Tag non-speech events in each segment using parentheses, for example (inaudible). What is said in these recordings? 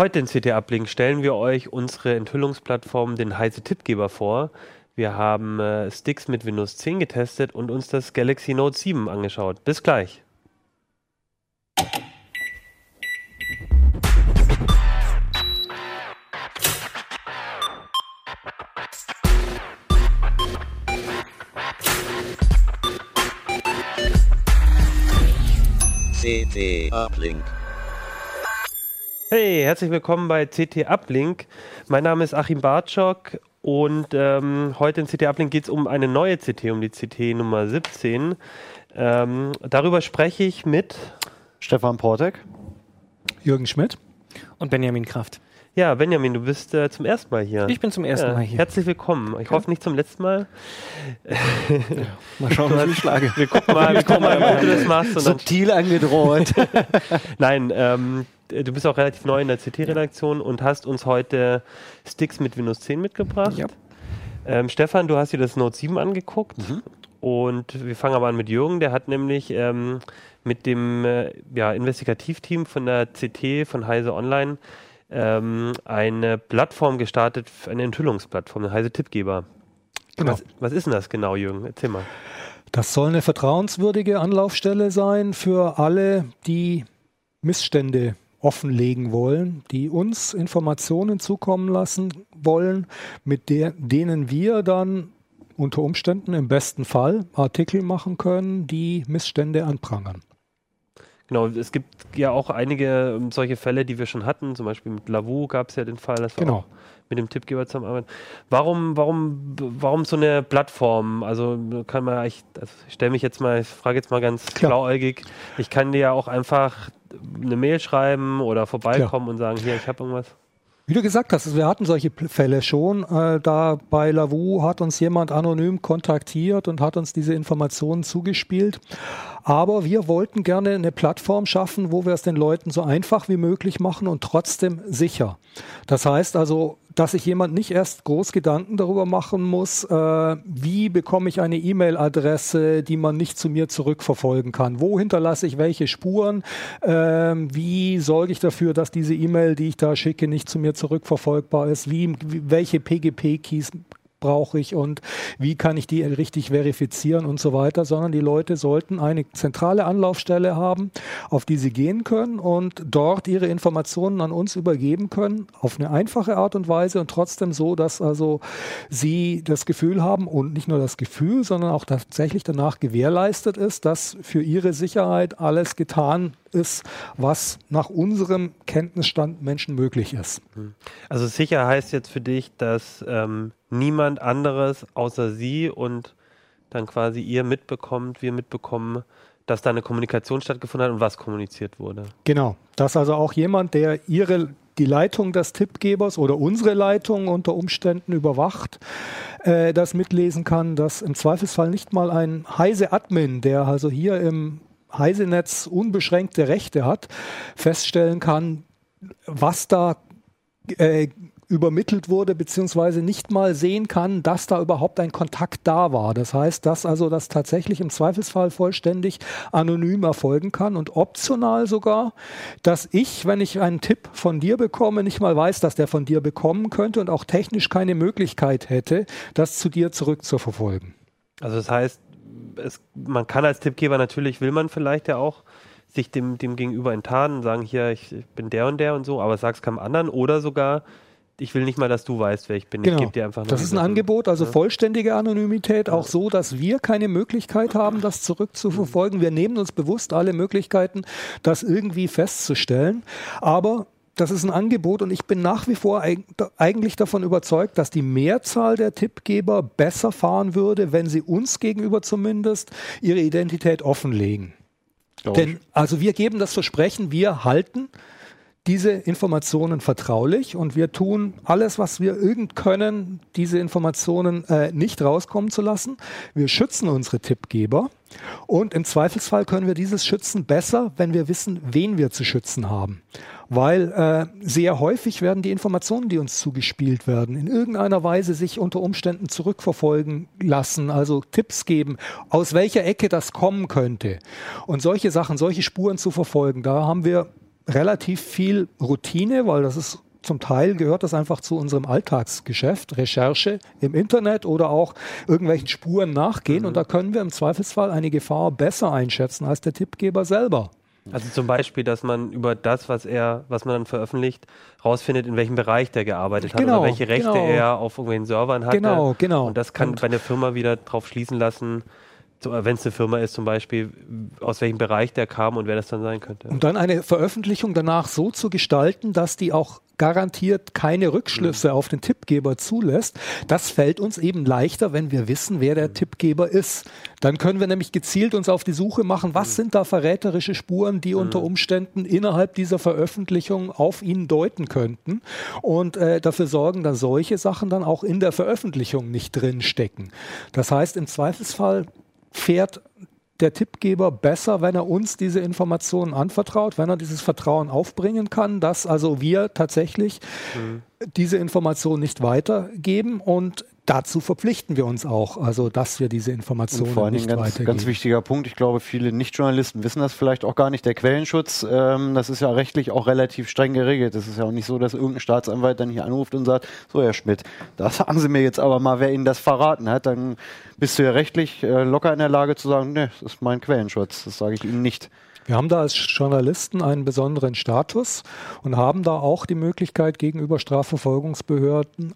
Heute in CT Uplink stellen wir euch unsere Enthüllungsplattform, den Heise Tippgeber, vor. Wir haben äh, Sticks mit Windows 10 getestet und uns das Galaxy Note 7 angeschaut. Bis gleich. CT Uplink. Hey, herzlich willkommen bei CT Uplink. Mein Name ist Achim Bartschok und ähm, heute in CT Uplink geht es um eine neue CT, um die CT Nummer 17. Ähm, darüber spreche ich mit Stefan Portek, Jürgen Schmidt und Benjamin Kraft. Ja, Benjamin, du bist äh, zum ersten Mal hier. Ich bin zum ersten ja, Mal hier. Herzlich willkommen. Ich hoffe nicht zum letzten Mal. Ja, mal schauen, wie ich schlage. Wir gucken mal, wir gucken mal ob du das machst. (laughs) Subtil angedroht. (laughs) Nein, ähm, du bist auch relativ neu in der CT-Redaktion und hast uns heute Sticks mit Windows 10 mitgebracht. Ja. Ähm, Stefan, du hast dir das Note 7 angeguckt. Mhm. Und wir fangen aber an mit Jürgen. Der hat nämlich ähm, mit dem äh, ja, Investigativteam von der CT von Heise Online ähm, eine Plattform gestartet, eine Enthüllungsplattform, eine Heise Tippgeber. Genau. Was, was ist denn das genau, Jürgen? Erzähl mal. Das soll eine vertrauenswürdige Anlaufstelle sein für alle, die Missstände offenlegen wollen, die uns Informationen zukommen lassen wollen, mit der, denen wir dann unter Umständen im besten Fall Artikel machen können, die Missstände anprangern. Genau, es gibt ja auch einige um, solche Fälle, die wir schon hatten. Zum Beispiel mit Lavu gab es ja den Fall, dass wir Genau. auch mit dem Tippgeber zusammenarbeiten. Warum, warum, warum so eine Plattform? Also kann man, ich, also ich stelle mich jetzt mal, ich frage jetzt mal ganz Klar. blauäugig. Ich kann dir ja auch einfach eine Mail schreiben oder vorbeikommen und sagen, hier, ich habe irgendwas. Wie du gesagt hast, wir hatten solche Fälle schon. Äh, da bei Lavu hat uns jemand anonym kontaktiert und hat uns diese Informationen zugespielt. Aber wir wollten gerne eine Plattform schaffen, wo wir es den Leuten so einfach wie möglich machen und trotzdem sicher. Das heißt also, dass sich jemand nicht erst groß Gedanken darüber machen muss, äh, wie bekomme ich eine E-Mail-Adresse, die man nicht zu mir zurückverfolgen kann. Wo hinterlasse ich welche Spuren? Ähm, wie sorge ich dafür, dass diese E-Mail, die ich da schicke, nicht zu mir zurückverfolgbar ist? Wie welche PGP-Keys brauche ich und wie kann ich die richtig verifizieren und so weiter, sondern die Leute sollten eine zentrale Anlaufstelle haben, auf die sie gehen können und dort ihre Informationen an uns übergeben können, auf eine einfache Art und Weise und trotzdem so, dass also sie das Gefühl haben und nicht nur das Gefühl, sondern auch tatsächlich danach gewährleistet ist, dass für ihre Sicherheit alles getan ist, was nach unserem Kenntnisstand Menschen möglich ist. Also sicher heißt jetzt für dich, dass ähm, niemand anderes außer sie und dann quasi ihr mitbekommt, wir mitbekommen, dass da eine Kommunikation stattgefunden hat und was kommuniziert wurde. Genau, dass also auch jemand, der ihre die Leitung des Tippgebers oder unsere Leitung unter Umständen überwacht, äh, das mitlesen kann, dass im Zweifelsfall nicht mal ein Heise-Admin, der also hier im Heise-Netz unbeschränkte Rechte hat, feststellen kann, was da äh, übermittelt wurde, beziehungsweise nicht mal sehen kann, dass da überhaupt ein Kontakt da war. Das heißt, dass also das tatsächlich im Zweifelsfall vollständig anonym erfolgen kann und optional sogar, dass ich, wenn ich einen Tipp von dir bekomme, nicht mal weiß, dass der von dir bekommen könnte und auch technisch keine Möglichkeit hätte, das zu dir zurückzuverfolgen. Also das heißt, es, man kann als Tippgeber natürlich, will man vielleicht ja auch sich dem, dem Gegenüber enttarnen und sagen, hier, ich, ich bin der und der und so, aber sag's keinem anderen oder sogar, ich will nicht mal, dass du weißt, wer ich bin. Ich gebe dir einfach nur Genau. das ist ein. Angebot, also vollständige Anonymität, auch so, dass wir keine Möglichkeit haben, das zurückzuverfolgen. Wir nehmen uns bewusst alle Möglichkeiten, das irgendwie festzustellen. Aber das ist ein Angebot und ich bin nach wie vor eig eigentlich davon überzeugt, dass die Mehrzahl der Tippgeber besser fahren würde, wenn sie uns gegenüber zumindest ihre Identität offenlegen. Denn also wir geben das Versprechen, wir halten diese Informationen vertraulich und wir tun alles, was wir irgend können, diese Informationen äh, nicht rauskommen zu lassen. Wir schützen unsere Tippgeber und im Zweifelsfall können wir dieses schützen besser, wenn wir wissen, wen wir zu schützen haben. Weil äh, sehr häufig werden die Informationen, die uns zugespielt werden, in irgendeiner Weise sich unter Umständen zurückverfolgen lassen, also Tipps geben, aus welcher Ecke das kommen könnte. Und solche Sachen, solche Spuren zu verfolgen, da haben wir relativ viel Routine, weil das ist zum Teil gehört das einfach zu unserem Alltagsgeschäft, Recherche im Internet oder auch irgendwelchen Spuren nachgehen. Mhm. Und da können wir im Zweifelsfall eine Gefahr besser einschätzen als der Tippgeber selber. Also zum Beispiel, dass man über das, was er, was man dann veröffentlicht, rausfindet, in welchem Bereich der gearbeitet hat genau, oder welche Rechte genau. er auf irgendwelchen Servern hat. Genau, genau. Und das kann Und bei einer Firma wieder drauf schließen lassen, wenn es eine Firma ist zum Beispiel, aus welchem Bereich der kam und wer das dann sein könnte. Und dann eine Veröffentlichung danach so zu gestalten, dass die auch garantiert keine Rückschlüsse mhm. auf den Tippgeber zulässt. Das fällt uns eben leichter, wenn wir wissen, wer der mhm. Tippgeber ist. Dann können wir nämlich gezielt uns auf die Suche machen, was mhm. sind da verräterische Spuren, die unter Umständen innerhalb dieser Veröffentlichung auf ihn deuten könnten und äh, dafür sorgen, dass solche Sachen dann auch in der Veröffentlichung nicht drin stecken. Das heißt, im Zweifelsfall fährt der Tippgeber besser, wenn er uns diese Informationen anvertraut, wenn er dieses Vertrauen aufbringen kann, dass also wir tatsächlich mhm. diese Informationen nicht weitergeben und dazu verpflichten wir uns auch, also dass wir diese Informationen vor nicht ganz, weitergeben. Ganz wichtiger Punkt. Ich glaube, viele Nicht-Journalisten wissen das vielleicht auch gar nicht. Der Quellenschutz, ähm, das ist ja rechtlich auch relativ streng geregelt. Es ist ja auch nicht so, dass irgendein Staatsanwalt dann hier anruft und sagt, so Herr Schmidt, da sagen Sie mir jetzt aber mal, wer Ihnen das verraten hat. Dann bist du ja rechtlich äh, locker in der Lage zu sagen, nee, das ist mein Quellenschutz. Das sage ich Ihnen nicht. Wir haben da als Journalisten einen besonderen Status und haben da auch die Möglichkeit, gegenüber Strafverfolgungsbehörden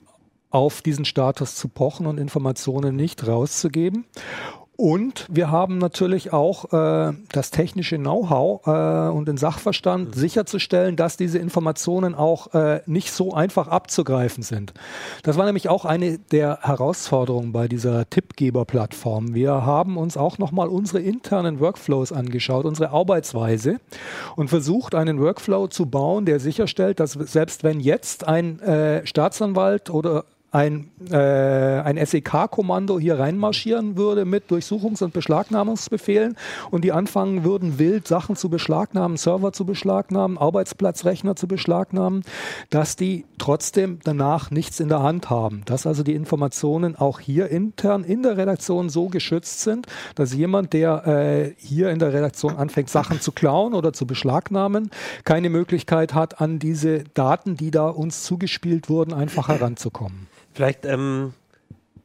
auf diesen Status zu pochen und Informationen nicht rauszugeben. Und wir haben natürlich auch äh, das technische Know-how äh, und den Sachverstand, mhm. sicherzustellen, dass diese Informationen auch äh, nicht so einfach abzugreifen sind. Das war nämlich auch eine der Herausforderungen bei dieser Tippgeber-Plattform. Wir haben uns auch nochmal unsere internen Workflows angeschaut, unsere Arbeitsweise und versucht, einen Workflow zu bauen, der sicherstellt, dass selbst wenn jetzt ein äh, Staatsanwalt oder ein, äh, ein SEK-Kommando hier reinmarschieren würde mit Durchsuchungs- und Beschlagnahmungsbefehlen und die anfangen würden, wild Sachen zu beschlagnahmen, Server zu beschlagnahmen, Arbeitsplatzrechner zu beschlagnahmen, dass die trotzdem danach nichts in der Hand haben. Dass also die Informationen auch hier intern in der Redaktion so geschützt sind, dass jemand, der äh, hier in der Redaktion anfängt, Sachen zu klauen oder zu beschlagnahmen, keine Möglichkeit hat, an diese Daten, die da uns zugespielt wurden, einfach heranzukommen. Vielleicht ähm,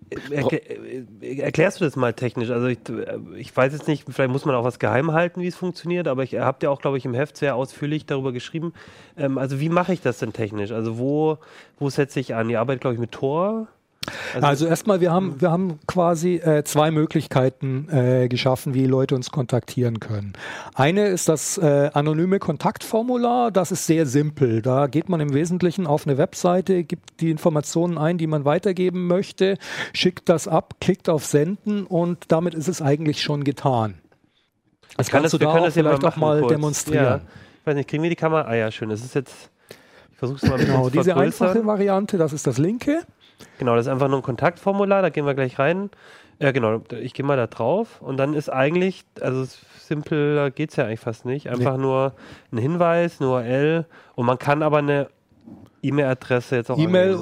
äh, erklärst du das mal technisch. Also ich, ich, weiß jetzt nicht, vielleicht muss man auch was geheim halten, wie es funktioniert, aber ich habt ja auch, glaube ich, im Heft sehr ausführlich darüber geschrieben. Ähm, also wie mache ich das denn technisch? Also wo, wo setze ich an? Ihr arbeitet, glaube ich, mit Tor. Also, also erstmal, wir haben, wir haben quasi äh, zwei Möglichkeiten äh, geschaffen, wie Leute uns kontaktieren können. Eine ist das äh, anonyme Kontaktformular, das ist sehr simpel. Da geht man im Wesentlichen auf eine Webseite, gibt die Informationen ein, die man weitergeben möchte, schickt das ab, klickt auf Senden und damit ist es eigentlich schon getan. Das kannst das, du da auch vielleicht auch mal kurz. demonstrieren. Ja. Ich weiß nicht, kriegen wir die Kamera? Ah ja, schön. Das ist jetzt, es mal ein Genau, diese einfache Variante, das ist das linke. Genau, das ist einfach nur ein Kontaktformular, da gehen wir gleich rein. Ja, genau, ich gehe mal da drauf und dann ist eigentlich, also simpler geht es ja eigentlich fast nicht, einfach nee. nur ein Hinweis, eine URL und man kann aber eine E-Mail-Adresse jetzt auch E-Mail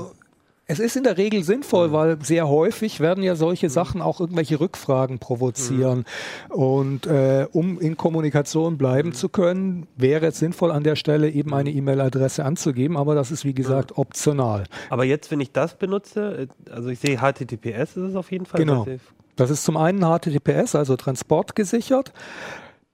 es ist in der Regel sinnvoll, mhm. weil sehr häufig werden ja solche mhm. Sachen auch irgendwelche Rückfragen provozieren. Mhm. Und äh, um in Kommunikation bleiben mhm. zu können, wäre es sinnvoll, an der Stelle eben eine. E-Mail-Adresse anzugeben, aber das ist wie gesagt optional. Aber jetzt, wenn ich das benutze, äh, also ich sehe HTTPS ist es auf jeden Fall. Genau. Das ist zum einen HTTPS, also transportgesichert.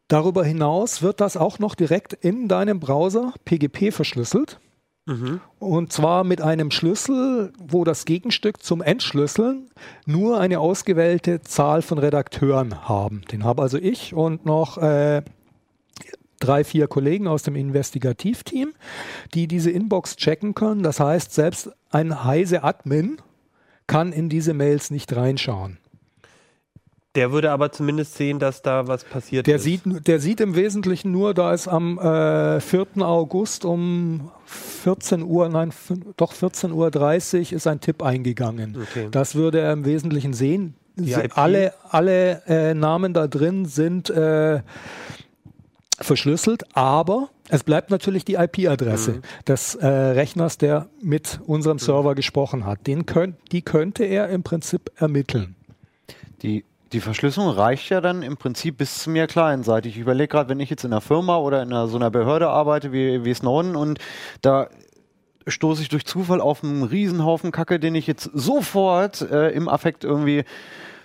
Darüber hinaus wird das auch noch direkt in deinem Browser PGP verschlüsselt. Mhm. Und zwar mit einem Schlüssel, wo das Gegenstück zum Entschlüsseln nur eine ausgewählte Zahl von Redakteuren haben. Den habe also ich und noch äh, drei, vier Kollegen aus dem Investigativteam, die diese Inbox checken können. Das heißt, selbst ein heise Admin kann in diese Mails nicht reinschauen. Der würde aber zumindest sehen, dass da was passiert der ist. Sieht, der sieht im Wesentlichen nur, da ist am äh, 4. August um 14 Uhr, nein, doch 14.30 Uhr ist ein Tipp eingegangen. Okay. Das würde er im Wesentlichen sehen. Alle, alle äh, Namen da drin sind äh, verschlüsselt, aber es bleibt natürlich die IP-Adresse mhm. des äh, Rechners, der mit unserem Server mhm. gesprochen hat. Den könnt, die könnte er im Prinzip ermitteln. Die die Verschlüsselung reicht ja dann im Prinzip bis zu mir clientseitig. Ich überlege gerade, wenn ich jetzt in einer Firma oder in einer, so einer Behörde arbeite wie, wie Snowden und da stoße ich durch Zufall auf einen Riesenhaufen Kacke, den ich jetzt sofort äh, im Affekt irgendwie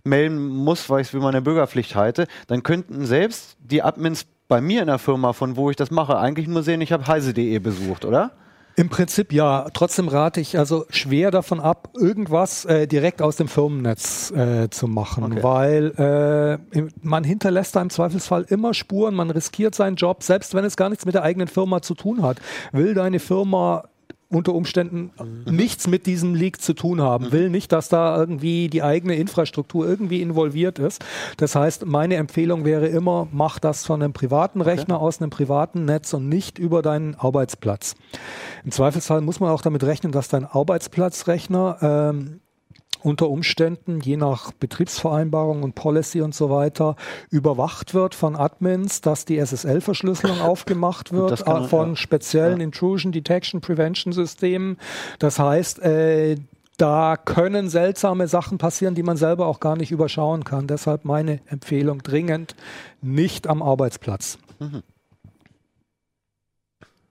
melden muss, weil ich es für meine Bürgerpflicht halte, dann könnten selbst die Admins bei mir in der Firma, von wo ich das mache, eigentlich nur sehen, ich habe heise.de besucht, oder? Im Prinzip ja. Trotzdem rate ich also schwer davon ab, irgendwas äh, direkt aus dem Firmennetz äh, zu machen, okay. weil äh, man hinterlässt da im Zweifelsfall immer Spuren, man riskiert seinen Job, selbst wenn es gar nichts mit der eigenen Firma zu tun hat. Will deine Firma unter Umständen mhm. nichts mit diesem Leak zu tun haben, mhm. will nicht, dass da irgendwie die eigene Infrastruktur irgendwie involviert ist. Das heißt, meine Empfehlung wäre immer, mach das von einem privaten Rechner okay. aus einem privaten Netz und nicht über deinen Arbeitsplatz. Im Zweifelsfall muss man auch damit rechnen, dass dein Arbeitsplatzrechner ähm, unter Umständen, je nach Betriebsvereinbarung und Policy und so weiter, überwacht wird von Admins, dass die SSL-Verschlüsselung (laughs) aufgemacht wird äh, von ja. speziellen ja. Intrusion Detection Prevention Systemen. Das heißt, äh, da können seltsame Sachen passieren, die man selber auch gar nicht überschauen kann. Deshalb meine Empfehlung dringend, nicht am Arbeitsplatz. Mhm.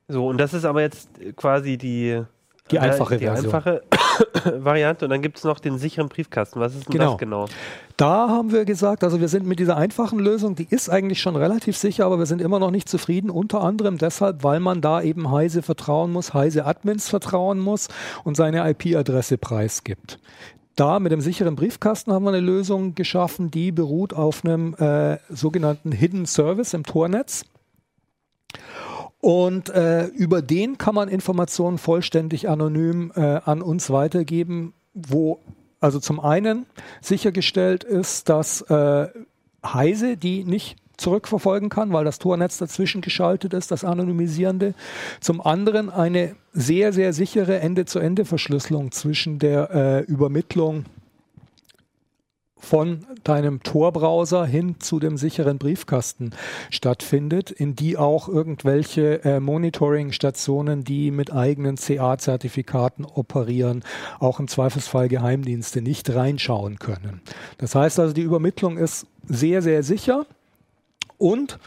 So, und das ist aber jetzt quasi die die einfache die Version. einfache (coughs) Variante. Und dann gibt es noch den sicheren Briefkasten. Was ist denn genau. das genau? Da haben wir gesagt, also wir sind mit dieser einfachen Lösung, die ist eigentlich schon relativ sicher, aber wir sind immer noch nicht zufrieden. Unter anderem deshalb, weil man da eben Heise vertrauen muss, Heise Admins vertrauen muss und seine IP-Adresse preisgibt. Da mit dem sicheren Briefkasten haben wir eine Lösung geschaffen, die beruht auf einem äh, sogenannten Hidden Service im Tornetz. Und äh, über den kann man Informationen vollständig anonym äh, an uns weitergeben, wo also zum einen sichergestellt ist, dass äh, Heise die nicht zurückverfolgen kann, weil das Tornetz dazwischen geschaltet ist, das Anonymisierende. Zum anderen eine sehr, sehr sichere Ende-zu-Ende-Verschlüsselung zwischen der äh, Übermittlung von deinem Tor-Browser hin zu dem sicheren Briefkasten stattfindet, in die auch irgendwelche äh, Monitoring-Stationen, die mit eigenen CA-Zertifikaten operieren, auch im Zweifelsfall Geheimdienste nicht reinschauen können. Das heißt also, die Übermittlung ist sehr, sehr sicher und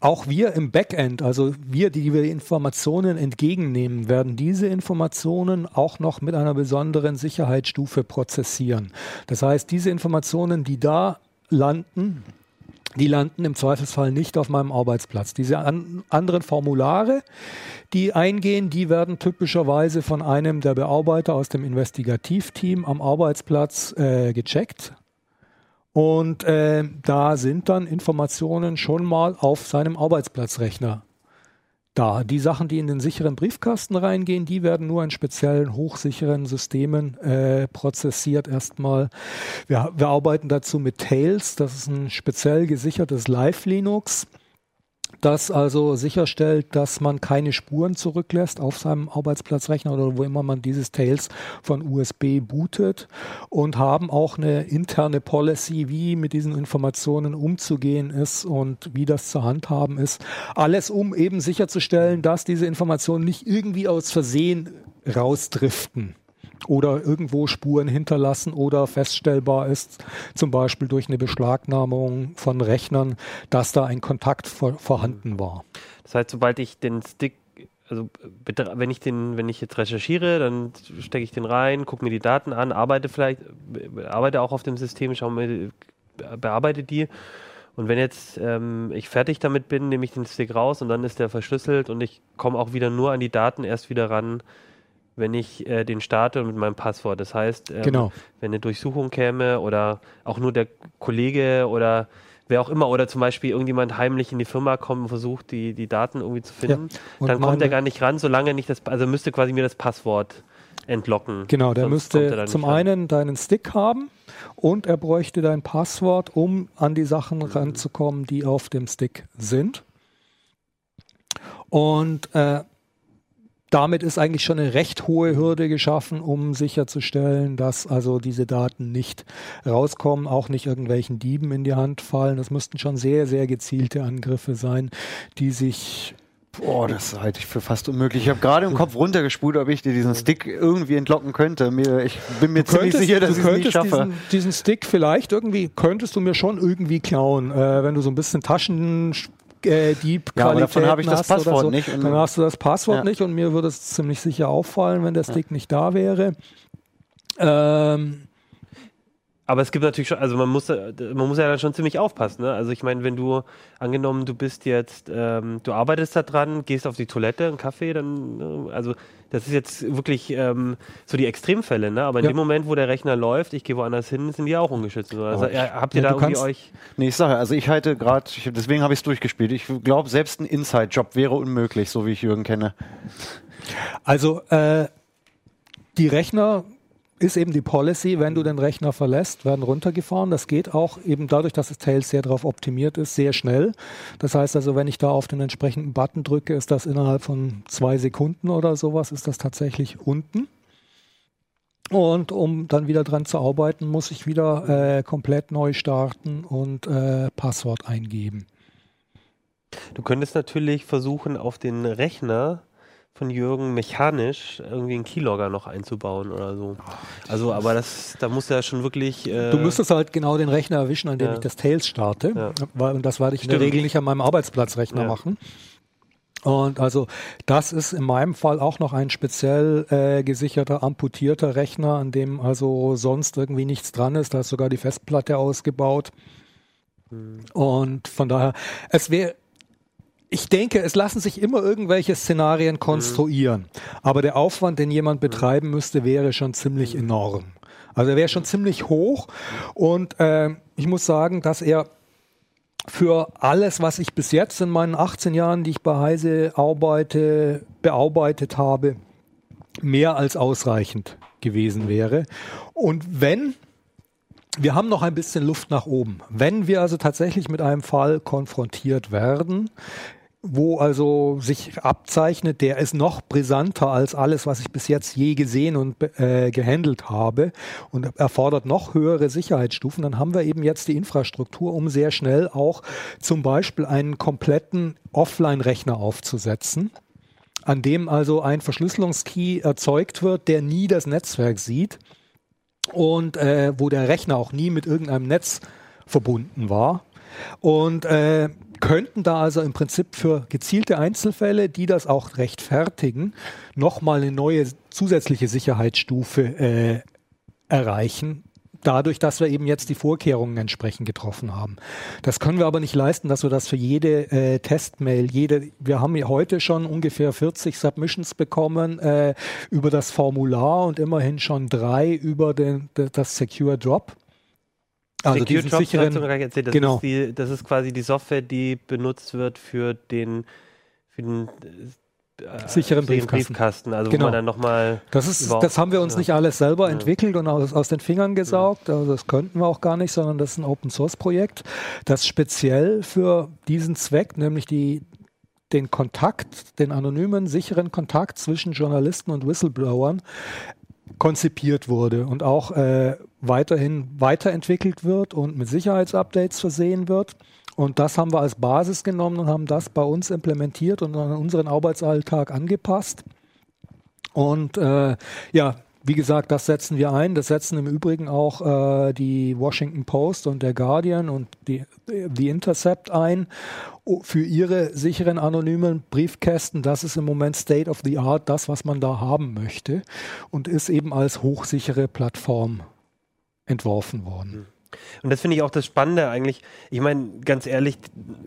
auch wir im Backend, also wir, die wir Informationen entgegennehmen, werden diese Informationen auch noch mit einer besonderen Sicherheitsstufe prozessieren. Das heißt, diese Informationen, die da landen, die landen im Zweifelsfall nicht auf meinem Arbeitsplatz. Diese an, anderen Formulare, die eingehen, die werden typischerweise von einem der Bearbeiter aus dem Investigativteam am Arbeitsplatz äh, gecheckt und äh, da sind dann Informationen schon mal auf seinem Arbeitsplatzrechner da. Die Sachen, die in den sicheren Briefkasten reingehen, die werden nur in speziellen hochsicheren Systemen äh, prozessiert erstmal. Wir, wir arbeiten dazu mit Tails, das ist ein speziell gesichertes Live-Linux das also sicherstellt, dass man keine Spuren zurücklässt auf seinem Arbeitsplatzrechner oder wo immer man dieses Tails von USB bootet und haben auch eine interne Policy, wie mit diesen Informationen umzugehen ist und wie das zu handhaben ist. Alles, um eben sicherzustellen, dass diese Informationen nicht irgendwie aus Versehen rausdriften oder irgendwo Spuren hinterlassen oder feststellbar ist, zum Beispiel durch eine Beschlagnahmung von Rechnern, dass da ein Kontakt vor, vorhanden war. Das heißt, sobald ich den Stick also wenn ich den, wenn ich jetzt recherchiere, dann stecke ich den rein, gucke mir die Daten an, arbeite vielleicht, arbeite auch auf dem System, schaue mir, bearbeite die. Und wenn jetzt ähm, ich fertig damit bin, nehme ich den Stick raus und dann ist der verschlüsselt und ich komme auch wieder nur an die Daten erst wieder ran, wenn ich äh, den starte mit meinem Passwort. Das heißt, ähm, genau. wenn eine Durchsuchung käme oder auch nur der Kollege oder wer auch immer oder zum Beispiel irgendjemand heimlich in die Firma kommt und versucht, die, die Daten irgendwie zu finden, ja. dann kommt er gar nicht ran, solange nicht das, also müsste quasi mir das Passwort entlocken. Genau, der müsste zum einen deinen Stick haben und er bräuchte dein Passwort, um an die Sachen mhm. ranzukommen, die auf dem Stick sind. Und äh, damit ist eigentlich schon eine recht hohe Hürde geschaffen, um sicherzustellen, dass also diese Daten nicht rauskommen, auch nicht irgendwelchen Dieben in die Hand fallen. Das müssten schon sehr, sehr gezielte Angriffe sein, die sich Boah, das halte ich für fast unmöglich. Ich habe gerade im Kopf runtergespult, ob ich dir diesen Stick irgendwie entlocken könnte. Mir, ich bin mir ziemlich könntest- sicher, dass ich es nicht schaffe. Diesen, diesen Stick vielleicht irgendwie, könntest du mir schon irgendwie klauen, äh, wenn du so ein bisschen Taschen äh, Dieb Ja, davon habe ich das Passwort so, nicht Dann hast du das Passwort Ja. nicht und mir würde es ziemlich sicher auffallen, wenn der Stick nicht da wäre. Ähm, Aber es gibt natürlich schon, also man muss, äh, man muss ja dann schon ziemlich aufpassen. Ne? Also ich meine, wenn du, angenommen, du bist jetzt, ähm, du arbeitest da dran, gehst auf die Toilette, einen Kaffee, dann, äh, also das ist jetzt wirklich ähm, so die Extremfälle, ne? Aber in Ja. dem Moment, wo der Rechner läuft, ich gehe woanders hin, sind die auch ungeschützt. Also, Aber äh, habt ihr Ja, da irgendwie kannst- euch. Nee, ich sage, also ich halte gerade, deswegen habe ich es durchgespielt. Ich glaube, selbst ein Inside-Job wäre unmöglich, so wie ich Jürgen kenne. Also äh, die Rechner ist eben die Policy, wenn du den Rechner verlässt, werden runtergefahren. Das geht auch eben dadurch, dass das Tails sehr darauf optimiert ist, sehr schnell. Das heißt also, wenn ich da auf den entsprechenden Button drücke, ist das innerhalb von zwei Sekunden oder sowas, ist das tatsächlich unten. Und um dann wieder dran zu arbeiten, muss ich wieder äh, komplett neu starten und äh, Passwort eingeben. Du könntest natürlich versuchen, auf den Rechner von Jürgen mechanisch irgendwie einen Keylogger noch einzubauen oder so. Also, aber das, da muss ja schon wirklich. Äh, Du müsstest halt genau den Rechner erwischen, an dem Ja. ich das Tails starte. Ja. Weil, und das werde ich in der Stimmt. Regel nicht an meinem Arbeitsplatzrechner Ja. machen. Und also das ist in meinem Fall auch noch ein speziell äh, gesicherter, amputierter Rechner, an dem also sonst irgendwie nichts dran ist. Da ist sogar die Festplatte ausgebaut. Hm. Und von daher, es wäre, ich denke, es lassen sich immer irgendwelche Szenarien konstruieren. Aber der Aufwand, den jemand betreiben müsste, wäre schon ziemlich enorm. Also er wäre schon ziemlich hoch. Und äh, ich muss sagen, dass er für alles, was ich bis jetzt in meinen 18 Jahren, die ich bei Heise arbeite, bearbeitet habe, mehr als ausreichend gewesen wäre. Und wenn, wir haben noch ein bisschen Luft nach oben, wenn wir also tatsächlich mit einem Fall konfrontiert werden, wo also sich abzeichnet, der ist noch brisanter als alles, was ich bis jetzt je gesehen und äh, gehandelt habe und erfordert noch höhere Sicherheitsstufen, dann haben wir eben jetzt die Infrastruktur, um sehr schnell auch zum Beispiel einen kompletten Offline-Rechner aufzusetzen, an dem also ein Verschlüsselungskey erzeugt wird, der nie das Netzwerk sieht und äh, wo der Rechner auch nie mit irgendeinem Netz verbunden war. Und äh, könnten da also im Prinzip für gezielte Einzelfälle, die das auch rechtfertigen, nochmal eine neue zusätzliche Sicherheitsstufe äh, erreichen. Dadurch, dass wir eben jetzt die Vorkehrungen entsprechend getroffen haben. Das können wir aber nicht leisten, dass wir das für jede äh, Testmail, jede, wir haben ja heute schon ungefähr 40 Submissions bekommen äh, über das Formular und immerhin schon drei über den, das Secure Drop. Also Secure Drop, sicheren, du nicht erzählt, das, genau. ist die, das ist quasi die Software, die benutzt wird für den, für den äh, Sicheren Briefkasten. Briefkasten. Also Genau. wo man dann nochmal Das, ist, das haben wir uns ja. nicht alles selber Ja. entwickelt und aus, aus den Fingern gesaugt. Also das könnten wir auch gar nicht, sondern das ist ein Open Source Projekt, das speziell für diesen Zweck, nämlich die, den Kontakt, den anonymen, sicheren Kontakt zwischen Journalisten und Whistleblowern konzipiert wurde und auch äh, weiterhin weiterentwickelt wird und mit Sicherheitsupdates versehen wird. Und das haben wir als Basis genommen und haben das bei uns implementiert und an unseren Arbeitsalltag angepasst. Und äh, ja, wie gesagt, das setzen wir ein. Das setzen im Übrigen auch äh, die Washington Post und der Guardian und die, die Intercept ein für ihre sicheren anonymen Briefkästen. Das ist im Moment State of the Art, das, was man da haben möchte und ist eben als hochsichere Plattform entworfen worden. Und das finde ich auch das Spannende eigentlich. Ich meine, ganz ehrlich,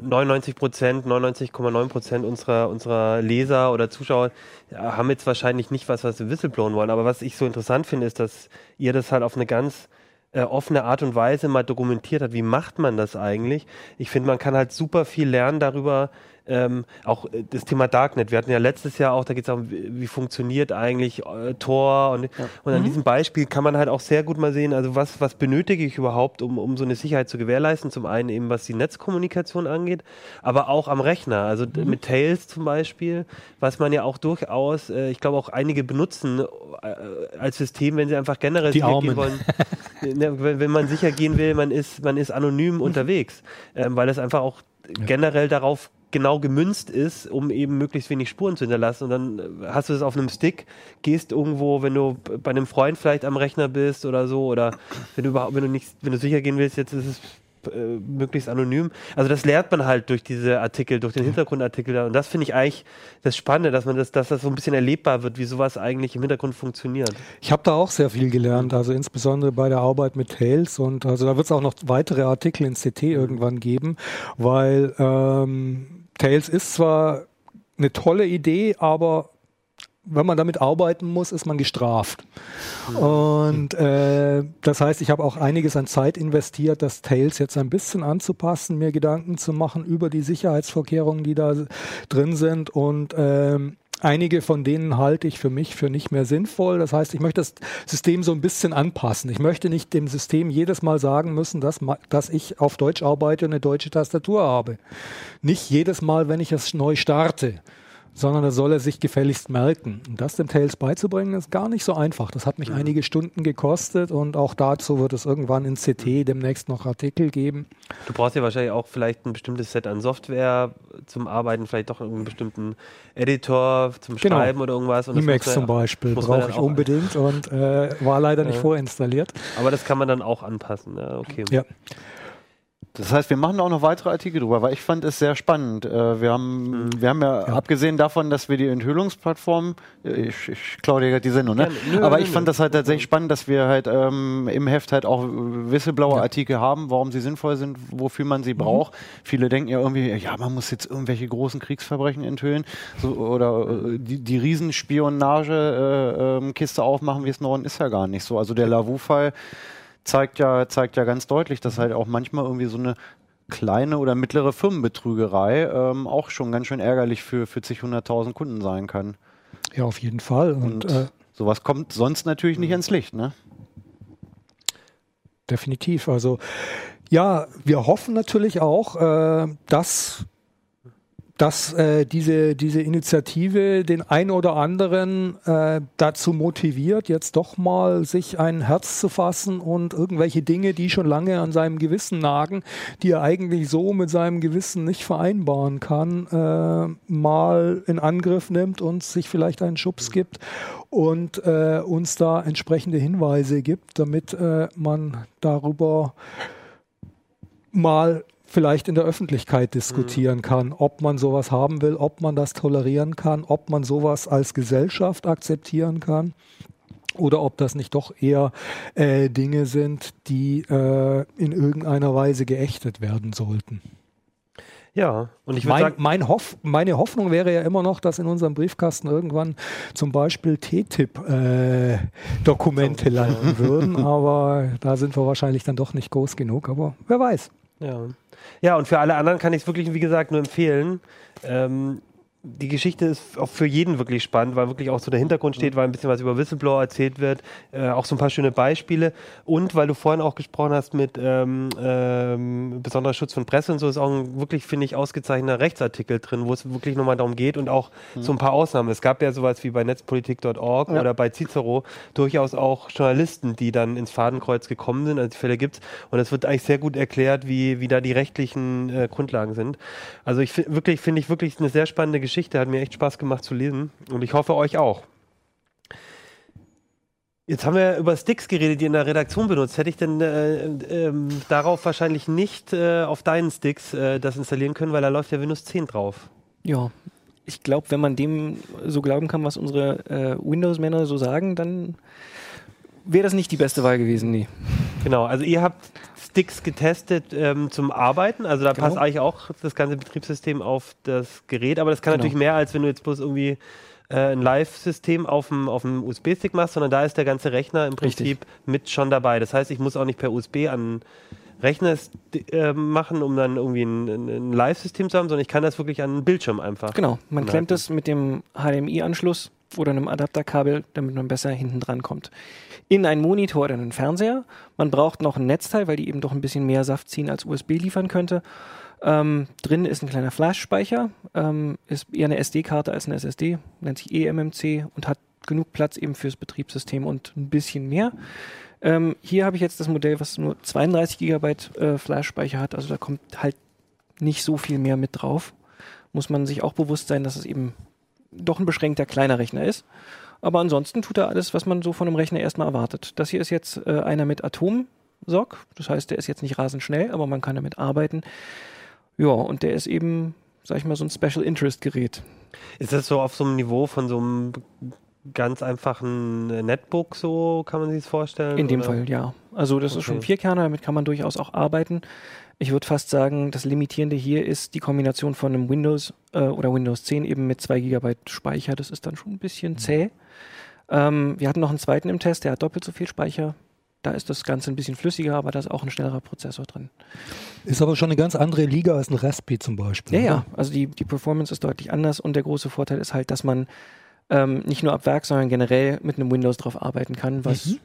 99 Prozent, 99,9 Prozent unserer, unserer Leser oder Zuschauer ja, haben jetzt wahrscheinlich nicht was, was sie whistleblowen wollen. Aber was ich so interessant finde, ist, dass ihr das halt auf eine ganz äh, offene Art und Weise mal dokumentiert hat. Wie macht man das eigentlich? Ich finde, man kann halt super viel lernen darüber, ähm, auch äh, das Thema Darknet. Wir hatten ja letztes Jahr auch, da geht es auch, wie, wie funktioniert eigentlich äh, Tor und, und an diesem Beispiel kann man halt auch sehr gut mal sehen, also was, was benötige ich überhaupt, um, um so eine Sicherheit zu gewährleisten. Zum einen eben, was die Netzkommunikation angeht, aber auch am Rechner. Also d- mit Tails zum Beispiel, was man ja auch durchaus, äh, ich glaube auch einige benutzen äh, als System, wenn sie einfach generell Die sicher Armen. gehen wollen. (laughs) Ne, wenn, wenn man sicher gehen will, man ist, man ist anonym unterwegs, ähm, weil es einfach auch generell darauf genau gemünzt ist, um eben möglichst wenig Spuren zu hinterlassen. Und dann äh, hast du es auf einem Stick, gehst irgendwo, wenn du bei einem Freund vielleicht am Rechner bist oder so, oder wenn du überhaupt, wenn du nicht, wenn du sicher gehen willst, jetzt ist es äh, möglichst anonym. Also das lernt man halt durch diese Artikel, durch den Hintergrundartikel. Und das finde ich eigentlich das Spannende, dass man das, dass das so ein bisschen erlebbar wird, wie sowas eigentlich im Hintergrund funktioniert. Ich habe da auch sehr viel gelernt, also insbesondere bei der Arbeit mit Tails und also da wird es auch noch weitere Artikel in CT irgendwann geben, weil ähm, Tails ist zwar eine tolle Idee, aber wenn man damit arbeiten muss, ist man gestraft. Und äh, das heißt, ich habe auch einiges an Zeit investiert, das Tails jetzt ein bisschen anzupassen, mir Gedanken zu machen über die Sicherheitsvorkehrungen, die da drin sind und ähm, Einige von denen halte ich für mich für nicht mehr sinnvoll. Das heißt, ich möchte das System so ein bisschen anpassen. Ich möchte nicht dem System jedes Mal sagen müssen, dass, dass ich auf Deutsch arbeite und eine deutsche Tastatur habe. Nicht jedes Mal, wenn ich es neu starte sondern das soll er sich gefälligst merken. Und das dem Tails beizubringen, ist gar nicht so einfach. Das hat mich mhm. einige Stunden gekostet und auch dazu wird es irgendwann in CT demnächst noch Artikel geben. Du brauchst ja wahrscheinlich auch vielleicht ein bestimmtes Set an Software zum Arbeiten, vielleicht doch einen bestimmten Editor zum genau. Schreiben oder irgendwas. Emacs zum Beispiel brauche ich unbedingt und äh, war leider nicht vorinstalliert. Aber das kann man dann auch anpassen. Ja, okay. Ja. Das heißt, wir machen auch noch weitere Artikel drüber, weil ich fand es sehr spannend. Äh, wir haben, mhm. wir haben ja, ja, abgesehen davon, dass wir die Enthüllungsplattform, äh, ich, ich klaue dir die Sendung, ne? Ja, nö, Aber ich nö, fand nö. das halt tatsächlich spannend, dass wir halt ähm, im Heft halt auch Whistleblower-Artikel ja. haben, warum sie sinnvoll sind, wofür man sie mhm. braucht. Viele denken ja irgendwie, ja, man muss jetzt irgendwelche großen Kriegsverbrechen enthüllen so, oder äh, die, die Riesenspionage-Kiste äh, äh, aufmachen, wie es Norden ist ja gar nicht so. Also der Lavu-Fall zeigt ja, zeigt ja ganz deutlich, dass halt auch manchmal irgendwie so eine kleine oder mittlere Firmenbetrügerei ähm, auch schon ganz schön ärgerlich für, für zig hunderttausend Kunden sein kann. Ja, auf jeden Fall. Und, Und äh, sowas kommt sonst natürlich nicht ins Licht, ne? Definitiv. Also ja, wir hoffen natürlich auch, äh, dass dass äh, diese, diese Initiative den ein oder anderen äh, dazu motiviert, jetzt doch mal sich ein Herz zu fassen und irgendwelche Dinge, die schon lange an seinem Gewissen nagen, die er eigentlich so mit seinem Gewissen nicht vereinbaren kann, äh, mal in Angriff nimmt und sich vielleicht einen Schubs gibt und äh, uns da entsprechende Hinweise gibt, damit äh, man darüber mal vielleicht in der Öffentlichkeit diskutieren mhm. kann, ob man sowas haben will, ob man das tolerieren kann, ob man sowas als Gesellschaft akzeptieren kann oder ob das nicht doch eher äh, Dinge sind, die äh, in irgendeiner Weise geächtet werden sollten. Ja, und ich würde sagen, mein Hoff, meine Hoffnung wäre ja immer noch, dass in unserem Briefkasten irgendwann zum Beispiel TTIP-Dokumente äh, landen (laughs) würden, aber da sind wir wahrscheinlich dann doch nicht groß genug, aber wer weiß. Ja. Ja, und für alle anderen kann ich es wirklich, wie gesagt, nur empfehlen. Ähm, die Geschichte ist auch für jeden wirklich spannend, weil wirklich auch so der Hintergrund steht, weil ein bisschen was über Whistleblower erzählt wird, äh, auch so ein paar schöne Beispiele und weil du vorhin auch gesprochen hast mit ähm, ähm, besonderer Schutz von Presse und so, ist auch ein wirklich, finde ich, ausgezeichneter Rechtsartikel drin, wo es wirklich nochmal darum geht und auch mhm. so ein paar Ausnahmen. Es gab ja sowas wie bei netzpolitik.org ja. oder bei Cicero durchaus auch Journalisten, die dann ins Fadenkreuz gekommen sind, also die Fälle gibt's und es wird eigentlich sehr gut erklärt, wie, wie da die rechtlichen äh, Grundlagen sind. Also ich wirklich, finde ich wirklich eine sehr spannende Geschichte Geschichte, hat mir echt Spaß gemacht zu lesen und ich hoffe euch auch. Jetzt haben wir über Sticks geredet, die in der Redaktion benutzt. Hätte ich denn äh, äh, darauf wahrscheinlich nicht äh, auf deinen Sticks äh, das installieren können, weil da läuft ja Windows 10 drauf. Ja, ich glaube, wenn man dem so glauben kann, was unsere äh, Windows-Männer so sagen, dann wäre das nicht die beste Wahl gewesen, nee. Genau, also ihr habt Sticks getestet ähm, zum Arbeiten. Also da genau. passt eigentlich auch das ganze Betriebssystem auf das Gerät, aber das kann genau. natürlich mehr, als wenn du jetzt bloß irgendwie äh, ein Live-System auf dem, auf dem USB-Stick machst, sondern da ist der ganze Rechner im Prinzip Richtig. mit schon dabei. Das heißt, ich muss auch nicht per USB an Rechner äh, machen, um dann irgendwie ein, ein Live-System zu haben, sondern ich kann das wirklich an einen Bildschirm einfach. Genau, man klemmt das mit dem HDMI-Anschluss oder einem Adapterkabel, damit man besser hinten dran kommt in einen Monitor oder einen Fernseher. Man braucht noch ein Netzteil, weil die eben doch ein bisschen mehr Saft ziehen als USB liefern könnte. Ähm, drin ist ein kleiner Flash-Speicher, ähm, ist eher eine SD-Karte als eine SSD, nennt sich eMMC und hat genug Platz eben fürs Betriebssystem und ein bisschen mehr. Ähm, hier habe ich jetzt das Modell, was nur 32 GB äh, Flash-Speicher hat, also da kommt halt nicht so viel mehr mit drauf. muss man sich auch bewusst sein, dass es eben doch ein beschränkter kleiner Rechner ist. Aber ansonsten tut er alles, was man so von einem Rechner erstmal erwartet. Das hier ist jetzt äh, einer mit Atom-SOC. Das heißt, der ist jetzt nicht rasend schnell, aber man kann damit arbeiten. Ja, und der ist eben, sag ich mal, so ein Special Interest Gerät. Ist das so auf so einem Niveau von so einem ganz einfachen Netbook, so kann man sich das vorstellen? In dem oder? Fall, ja. Also das ist schon ein Okay. Vierkerner, damit kann man durchaus auch arbeiten. Ich würde fast sagen, das Limitierende hier ist die Kombination von einem Windows äh, oder Windows 10 eben mit 2 GB Speicher. Das ist dann schon ein bisschen zäh. Ähm, wir hatten noch einen zweiten im Test, der hat doppelt so viel Speicher. Da ist das Ganze ein bisschen flüssiger, aber da ist auch ein schnellerer Prozessor drin. Ist aber schon eine ganz andere Liga als ein Raspi zum Beispiel. Ja, oder? ja, also die, die Performance ist deutlich anders und der große Vorteil ist halt, dass man ähm, nicht nur ab Werk, sondern generell mit einem Windows drauf arbeiten kann, was Mhm.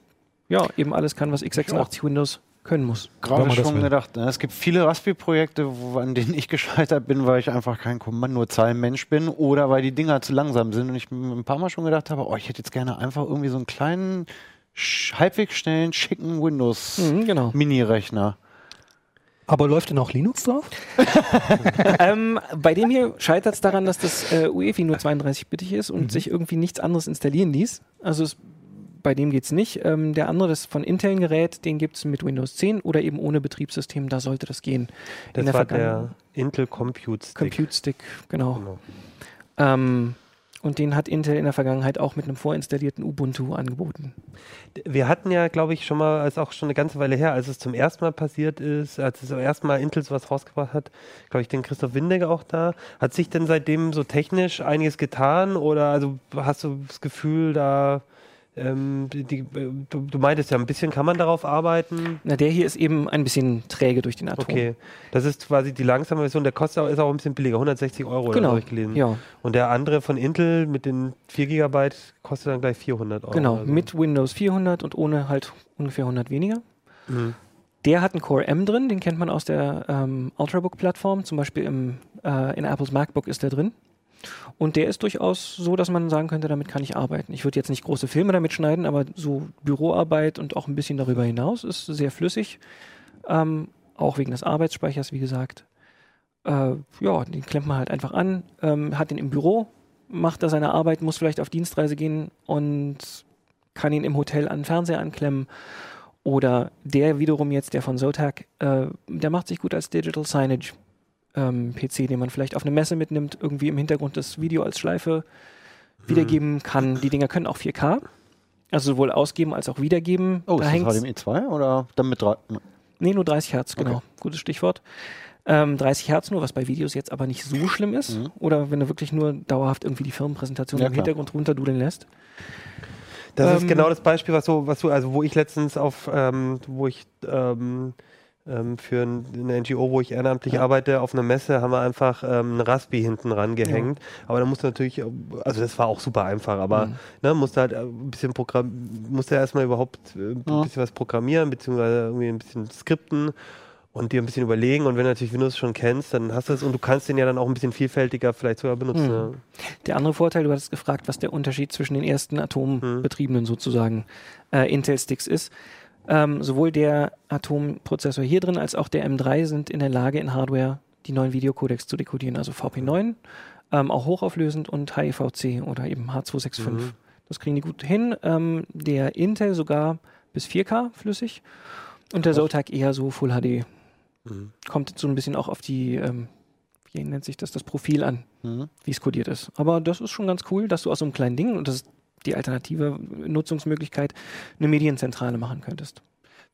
ja eben alles kann, was x86 Windows können muss. Gerade schon will. gedacht, ne, es gibt viele Raspi-Projekte, an denen ich (laughs) gescheitert bin, weil ich einfach kein Kommandozeilenmensch bin oder weil die Dinger zu langsam sind und ich mir ein paar Mal schon gedacht habe, oh, ich hätte jetzt gerne einfach irgendwie so einen kleinen, halbwegs schnellen, schicken Mhm, genau. Windows-Mini-Rechner. Aber läuft denn auch Linux drauf? (laughs) ähm, bei dem hier scheitert es daran, dass das äh, UEFI nur 32-bittig ist und sich irgendwie nichts anderes installieren ließ. Also es, bei dem geht's nicht. Ähm, der andere, das von Intel ein Gerät, den gibt's mit Windows 10 oder eben ohne Betriebssystem, da sollte das gehen. Das der war der Intel Compute Stick. Compute Stick, genau. Genau. Ähm, und den hat Intel in der Vergangenheit auch mit einem vorinstallierten Ubuntu angeboten. Wir hatten ja, glaube ich, schon mal, ist auch schon eine ganze Weile her, als es zum ersten Mal passiert ist, als es zum ersten Mal Intel sowas rausgebracht hat, glaube ich, den Christoph Windegger auch da. Hat sich denn seitdem so technisch einiges getan oder also hast du das Gefühl, da ähm, die, du, du meintest ja, ein bisschen kann man darauf arbeiten. Na, der hier ist eben ein bisschen träge durch den Atom. Okay, das ist quasi die langsame Version, der kostet auch, ist auch ein bisschen billiger, 160 Euro Genau. habe ich gelesen. Ja, Und der andere von Intel mit den 4 GB kostet dann gleich 400 Euro. genau. oder so. Mit Windows 400 und ohne halt ungefähr 100 weniger. Mhm. Der hat einen Core M drin, den kennt man aus der ähm, Ultrabook-Plattform. Zum Beispiel im, äh, in Apples MacBook ist der drin. Und der ist durchaus so, dass man sagen könnte, damit kann ich arbeiten. Ich würde jetzt nicht große Filme damit schneiden, aber so Büroarbeit und auch ein bisschen darüber hinaus ist sehr flüssig. Ähm, auch wegen des Arbeitsspeichers, wie gesagt. Äh, ja, den klemmt man halt einfach an, ähm, hat den im Büro, macht da seine Arbeit, muss vielleicht auf Dienstreise gehen und kann ihn im Hotel an den Fernseher anklemmen. Oder der wiederum jetzt, der von Zotac, äh, der macht sich gut als Digital Signage ähm, PC, den man vielleicht auf eine Messe mitnimmt, irgendwie im Hintergrund das Video als Schleife wiedergeben kann. Die Dinger können auch 4K, also sowohl ausgeben als auch wiedergeben. Oh, Da ist das HDMI 2 oder dann mit drei? Nee, nur 30 Hertz, genau. Okay. Gutes Stichwort. Ähm, 30 Hertz nur, was bei Videos jetzt aber nicht so schlimm ist. Mhm. Oder wenn du wirklich nur dauerhaft irgendwie die Firmenpräsentation Ja, im klar. Hintergrund runterdudeln lässt. Das ist Ähm, genau das Beispiel, was du, was du, also wo ich letztens auf, ähm, wo ich ähm, für ein, eine NGO, wo ich ehrenamtlich Ja. arbeite, auf einer Messe haben wir einfach ähm, ein Raspi hinten rangehängt. Aber da musste natürlich, also das war auch super einfach, aber Mhm. ne, musste halt äh, ein bisschen Programm, musste erstmal überhaupt äh, ein Ja. bisschen was programmieren, beziehungsweise irgendwie ein bisschen skripten und dir ein bisschen überlegen. Und wenn du natürlich Windows schon kennst, dann hast du es und du kannst den ja dann auch ein bisschen vielfältiger vielleicht sogar benutzen. Mhm. ne? Der andere Vorteil, du hattest gefragt, was der Unterschied zwischen den ersten atombetriebenen sozusagen äh, Intel-Sticks ist. Ähm, sowohl der Atomprozessor hier drin als auch der M3 sind in der Lage, in Hardware die neuen Videocodecs zu dekodieren, also VP9, ähm, auch hochauflösend und HEVC oder eben H265. Mhm. Das kriegen die gut hin. Ähm, der Intel sogar bis 4K flüssig und der. Zotac eher so Full HD. Mhm. Kommt so ein bisschen auch auf die, ähm, wie nennt sich das, das Profil an Mhm. wie es kodiert ist. Aber das ist schon ganz cool, dass du aus so einem kleinen Ding, und das ist die alternative Nutzungsmöglichkeit, eine Medienzentrale machen könntest.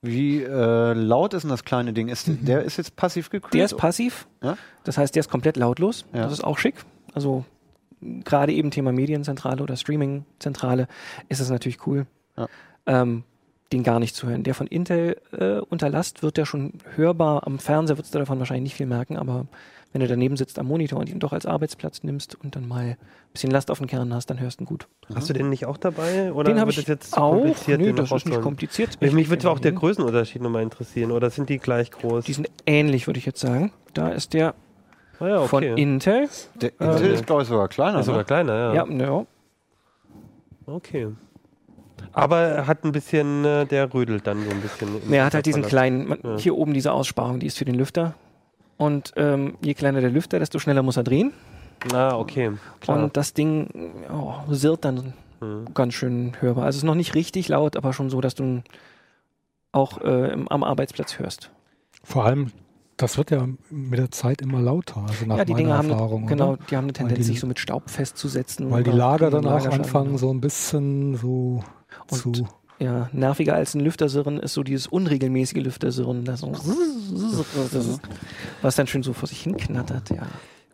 Wie äh, laut ist denn das kleine Ding? Ist, Der ist jetzt passiv gekühlt? Der ist passiv, Ja? das heißt, der ist komplett lautlos. Ja. Das ist auch schick. Also gerade eben Thema Medienzentrale oder Streamingzentrale ist es natürlich cool, Ja. ähm, den gar nicht zu hören. Der von Intel äh, unter Last wird ja schon hörbar. Am Fernseher würdest du davon wahrscheinlich nicht viel merken, aber wenn du daneben sitzt am Monitor und ihn doch als Arbeitsplatz nimmst und dann mal ein bisschen Last auf den Kern hast, dann hörst du ihn gut. Hast du den nicht auch dabei? Oder den habe ich das jetzt auch. kompliziert, Nö, den das ist nicht kompliziert. Mich, mich Ich würde auch der. Größenunterschied nochmal interessieren. Oder sind die gleich groß? Die sind ähnlich, würde ich jetzt sagen. Da ist der ah, ja, von okay. Intel. Der Äh, Intel nee. ist, glaube ich, sogar kleiner. ist sogar ne? kleiner, ja. Ja, ja. Okay. Aber er hat ein bisschen, äh, der rödelt dann so ein bisschen. er hat halt diesen kleinen, man, Ja. hier oben diese Aussparung, die ist für den Lüfter. Und ähm, je kleiner der Lüfter, desto schneller muss er drehen. Ah, okay. Klar. Und das Ding oh, sirrt dann Hm. ganz schön hörbar. Also es ist noch nicht richtig laut, aber schon so, dass du auch äh, im, am Arbeitsplatz hörst. Vor allem, das wird ja mit der Zeit immer lauter, also nach ja, die meiner Dinge haben Erfahrung. eine, genau, die haben eine Tendenz, die- sich so mit Staub festzusetzen. Weil die Lager dann auch anfangen, so ein bisschen so Und zu. Ja, nerviger als ein Lüftersirren ist so dieses unregelmäßige Lüftersirren, das so was dann schön so vor sich hin knattert, ja.